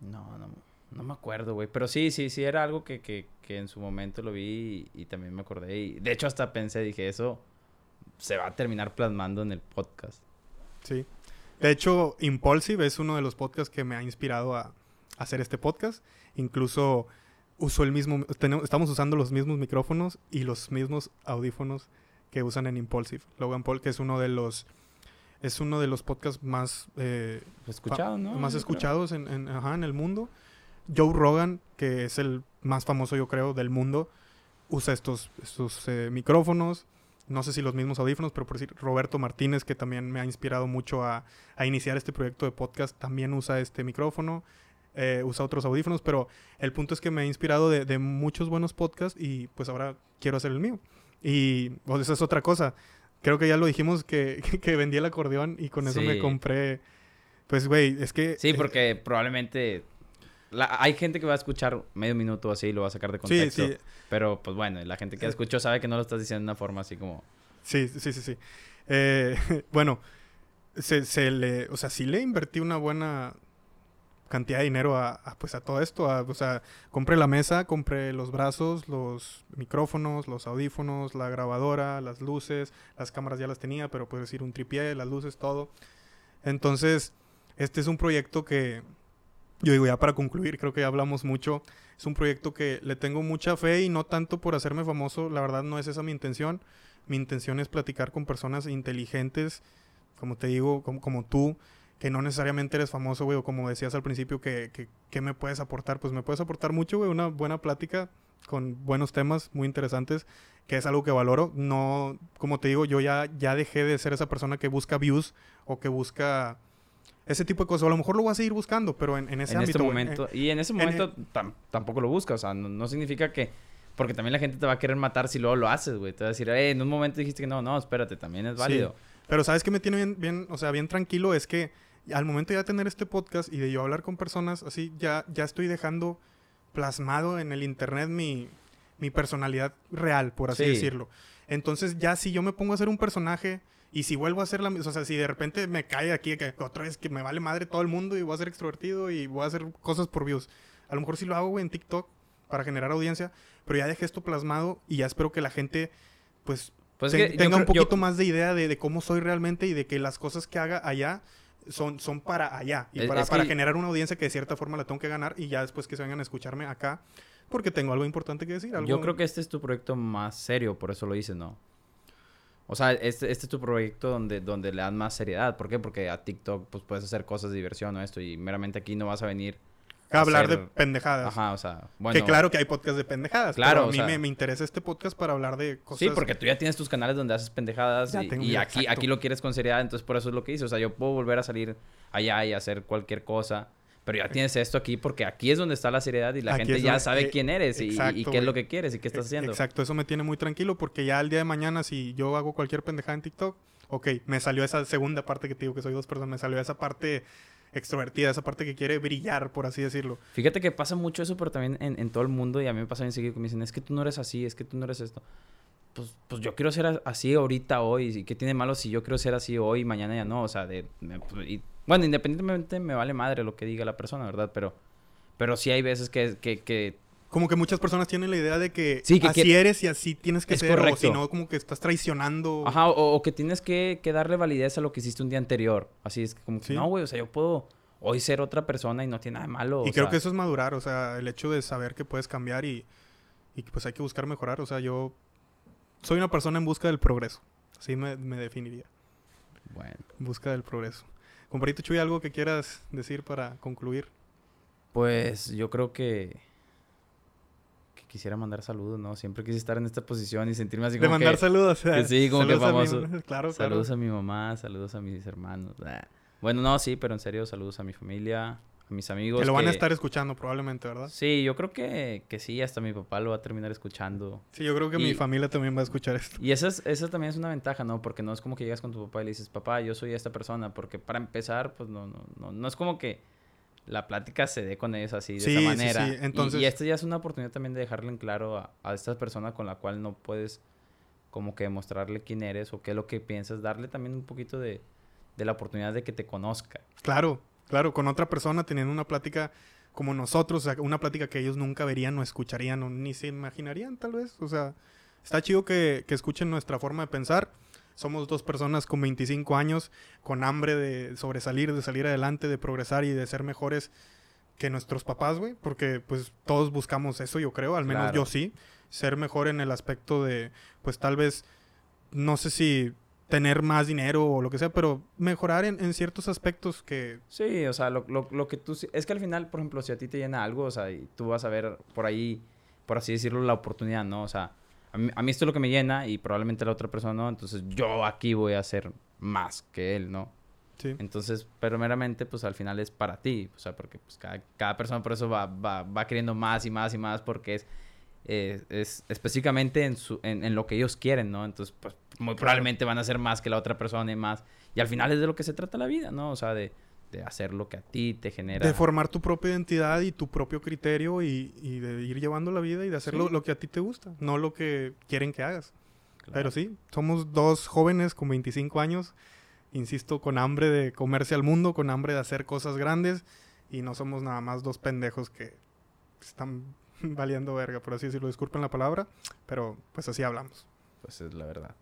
No, no, no me acuerdo, güey. Pero sí, sí, sí, era algo que, que, que en su momento lo vi y, y también me acordé. Y de hecho, hasta pensé, dije, eso se va a terminar plasmando en el podcast. Sí. De hecho, Impulsive es uno de los podcasts que me ha inspirado a, a hacer este podcast. Incluso uso el mismo, tenemos- estamos usando los mismos micrófonos y los mismos audífonos que usan en Impulsive. Logan Paul, que es uno de los, es uno de los podcasts más, eh, Escuchado, ¿no? más Yo escuchados en, en- ajá, en el mundo. Joe Rogan, que es el más famoso, yo creo, del mundo, usa estos, estos eh, micrófonos. No sé si los mismos audífonos, pero por decir, Roberto Martínez, que también me ha inspirado mucho a, a iniciar este proyecto de podcast, también usa este micrófono. Eh, usa otros audífonos, pero el punto es que me ha inspirado de, de muchos buenos podcasts y pues ahora quiero hacer el mío. Y pues, esa es otra cosa. Creo que ya lo dijimos que, que vendí el acordeón y con eso me Sí. compré. Pues, güey, es que. Sí, eh, porque probablemente la- hay gente que va a escuchar medio minuto así y lo va a sacar de Sí, contexto. sí, Pero pues bueno, la gente que Eh. escuchó sabe que no lo estás diciendo de una forma así como... sí, sí, sí, sí. Eh, bueno, se, se le. O sea, sí le invertí una buena cantidad de dinero a, a, pues a todo esto. a- o sea, compré la mesa, compré los brazos, los micrófonos, los audífonos, la grabadora, las luces, las cámaras ya las tenía, pero puedo decir un tripié, las luces, todo. Entonces, este es un proyecto que, yo digo ya para concluir, creo que ya hablamos mucho. Es un proyecto que le tengo mucha fe y no tanto por hacerme famoso, la verdad no es esa mi intención. Mi intención es platicar con personas inteligentes, como te digo, como, como tú, que no necesariamente eres famoso, güey, o como decías al principio, que, que, que me puedes aportar. Pues me puedes aportar mucho, güey, una buena plática con buenos temas muy interesantes, que es algo que valoro. No, como te digo, yo ya, ya dejé de ser esa persona que busca views o que busca ese tipo de cosas. O a lo mejor lo voy a seguir buscando, pero en, en ese en ámbito. este momento. y en ese en momento tam- tampoco lo buscas. O sea, no, no significa que... Porque también la gente te va a querer matar si luego lo haces, güey. Te va a decir, eh, en un momento dijiste que no, no, espérate, también es Sí. válido. Pero sabes que me tiene bien, bien, o sea, bien tranquilo es que al momento de tener este podcast y de yo hablar con personas así, ya, ya estoy dejando plasmado en el internet mi, mi personalidad real, por así Sí. decirlo. Entonces ya si yo me pongo a hacer un personaje y si vuelvo a hacer la misma, o sea, si de repente me cae aquí que otra vez que me vale madre todo el mundo y voy a ser extrovertido y voy a hacer cosas por views. A lo mejor sí lo hago güey, en TikTok para generar audiencia, pero ya dejé esto plasmado y ya espero que la gente pues Pues tenga un yo- poquito más de idea de, de cómo soy realmente y de que las cosas que haga allá son, son para allá y Es- para, es para que- generar una audiencia que de cierta forma la tengo que ganar y ya después que se vengan a escucharme acá porque tengo algo importante que decir. Algo... Yo creo que este es tu proyecto más serio, por eso lo dices, ¿no? O sea, este, este es tu proyecto donde, donde le dan más seriedad. ¿Por qué? Porque a TikTok pues, puedes hacer cosas de diversión o esto y meramente aquí no vas a venir hablar de pendejadas. Ajá, o sea, bueno. que claro que hay podcast de pendejadas. Claro, a o mí sea- me, me interesa este podcast para hablar de cosas. Sí, porque tú ya tienes tus canales donde haces pendejadas Ya y, tengo, y aquí, aquí lo quieres con seriedad, entonces por eso es lo que hice. O sea, yo puedo volver a salir allá y hacer cualquier cosa, pero ya tienes esto aquí porque aquí es donde está la seriedad y la Aquí gente ya donde- sabe eh, quién eres y- y, qué es lo que quieres y qué estás E- haciendo. Exacto, eso me tiene muy tranquilo porque ya el día de mañana si yo hago cualquier pendejada en TikTok, ok, me salió esa segunda parte que te digo que soy dos personas, me salió esa parte extrovertida, esa parte que quiere brillar, por así decirlo. Fíjate que pasa mucho eso, pero también en, todo el mundo y a mí me pasa bien seguido que me dicen, es que tú no eres así, es que tú no eres esto. Pues, pues yo quiero ser así ahorita, hoy. ¿Y qué tiene malo si yo quiero ser así hoy mañana ya no? O sea, de... pues, bueno, independientemente me vale madre lo que diga la persona, ¿verdad? Pero, pero sí hay veces que, que, que Como que muchas personas tienen la idea de que, Sí, que así eres y así tienes que Es ser, o correcto. si no, como que estás traicionando. Ajá, o, o que tienes que, que darle validez a lo que hiciste un día anterior. Así es que como que, Sí. no, güey, o sea, yo puedo hoy ser otra persona y no tiene nada de malo. Y o creo sea, que eso es madurar, o sea, el hecho de saber que puedes cambiar y, y pues hay que buscar mejorar. O sea, yo soy una persona en busca del progreso. Así me, me definiría. Bueno, En busca del progreso. Comparito Chuy, ¿algo que quieras decir para concluir? pues yo creo que quisiera mandar saludos, ¿no? Siempre quise estar en esta posición y sentirme así de como mandar que... saludos. que sí, como que a mi- famoso. claro, Saludos claro. a mi mamá, saludos a mis hermanos. Bueno, no, sí, pero en serio, saludos a mi familia, a mis amigos. Que lo van a estar escuchando probablemente, ¿verdad? Sí, yo creo que, que sí, hasta mi papá lo va a terminar escuchando. Sí, yo creo que Y- mi familia también va a escuchar esto. Y esa, es, esa también es una ventaja, ¿no? Porque no es como que llegas con tu papá y le dices, papá, yo soy esta persona. Porque para empezar, pues no, no, no, no es como que la plática se dé con ellos así, de Sí, esa sí, manera. sí. Y- Entonces- Y, esta ya es una oportunidad también de dejarle en claro a, a esta persona con la cual no puedes como que demostrarle quién eres o qué es lo que piensas. Darle también un poquito de, de la oportunidad de que te conozca. Claro, claro, con otra persona teniendo una plática como nosotros, o sea, una plática que ellos nunca verían o escucharían o ni se imaginarían tal vez. O sea, está chido que, que escuchen nuestra forma de pensar. Somos dos personas con 25 años, con hambre de sobresalir, de salir adelante, de progresar y de ser mejores que nuestros papás, güey. Porque pues todos buscamos eso, yo creo, al menos Claro. yo sí. Ser mejor en el aspecto de, pues tal vez, no sé si tener más dinero o lo que sea, pero mejorar en, en ciertos aspectos que... Sí, o sea, lo, lo, lo que tú... Es que al final, por ejemplo, si a ti te llena algo, o sea, y tú vas a ver por ahí, por así decirlo, la oportunidad, ¿no? O sea, a mí, a mí esto es lo que me llena y probablemente la otra persona no, entonces yo aquí voy a hacer más que él, ¿no? Sí. Entonces, pero meramente, pues al final es para ti, o sea, porque pues cada, cada persona por eso va, va, va queriendo más y más y más porque es, eh, es específicamente en, su, en, en lo que ellos quieren, ¿no? Entonces, pues muy probablemente van a hacer más que la otra persona y más. Y al final es de lo que se trata la vida, ¿no? O sea, de, de hacer lo que a ti te genera. De formar tu propia identidad y tu propio criterio y, y de ir llevando la vida y de hacer Sí. lo, lo que a ti te gusta, no lo que quieren que hagas. Claro. Pero sí, somos dos jóvenes con 25 años, insisto, con hambre de comerse al mundo, con hambre de hacer cosas grandes y no somos nada más dos pendejos que están valiendo verga, por así decirlo, disculpen la palabra, pero pues así hablamos. Pues es la verdad.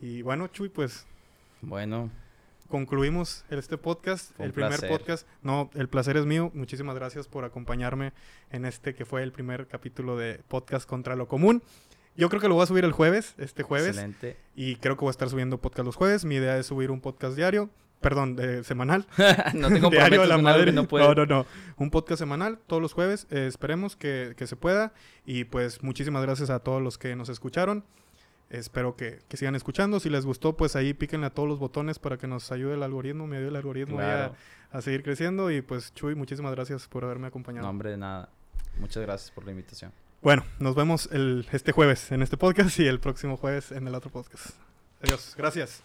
Y bueno, Chuy, pues Bueno, concluimos este podcast, Fue el primer placer. podcast. No, el placer es mío. Muchísimas gracias por acompañarme en este que fue el primer capítulo de Podcast contra lo común. Yo creo que lo voy a subir el jueves, este jueves, excelente. y creo que voy a estar subiendo podcast los jueves. Mi idea es subir un podcast diario, perdón, de semanal. no te diario de la madre. no, no, no. Un podcast semanal todos los jueves. Eh, esperemos que, que se pueda. Y pues muchísimas gracias a todos los que nos escucharon. Espero que, que sigan escuchando. Si les gustó, pues ahí píquenle a todos los botones para que nos ayude el algoritmo, me ayude el algoritmo Claro. a, a seguir creciendo. Y pues, Chuy, muchísimas gracias por haberme acompañado. No, hombre, de nada. Muchas gracias por la invitación. Bueno, nos vemos el, este jueves en este podcast y el próximo jueves en el otro podcast. Adiós. Gracias.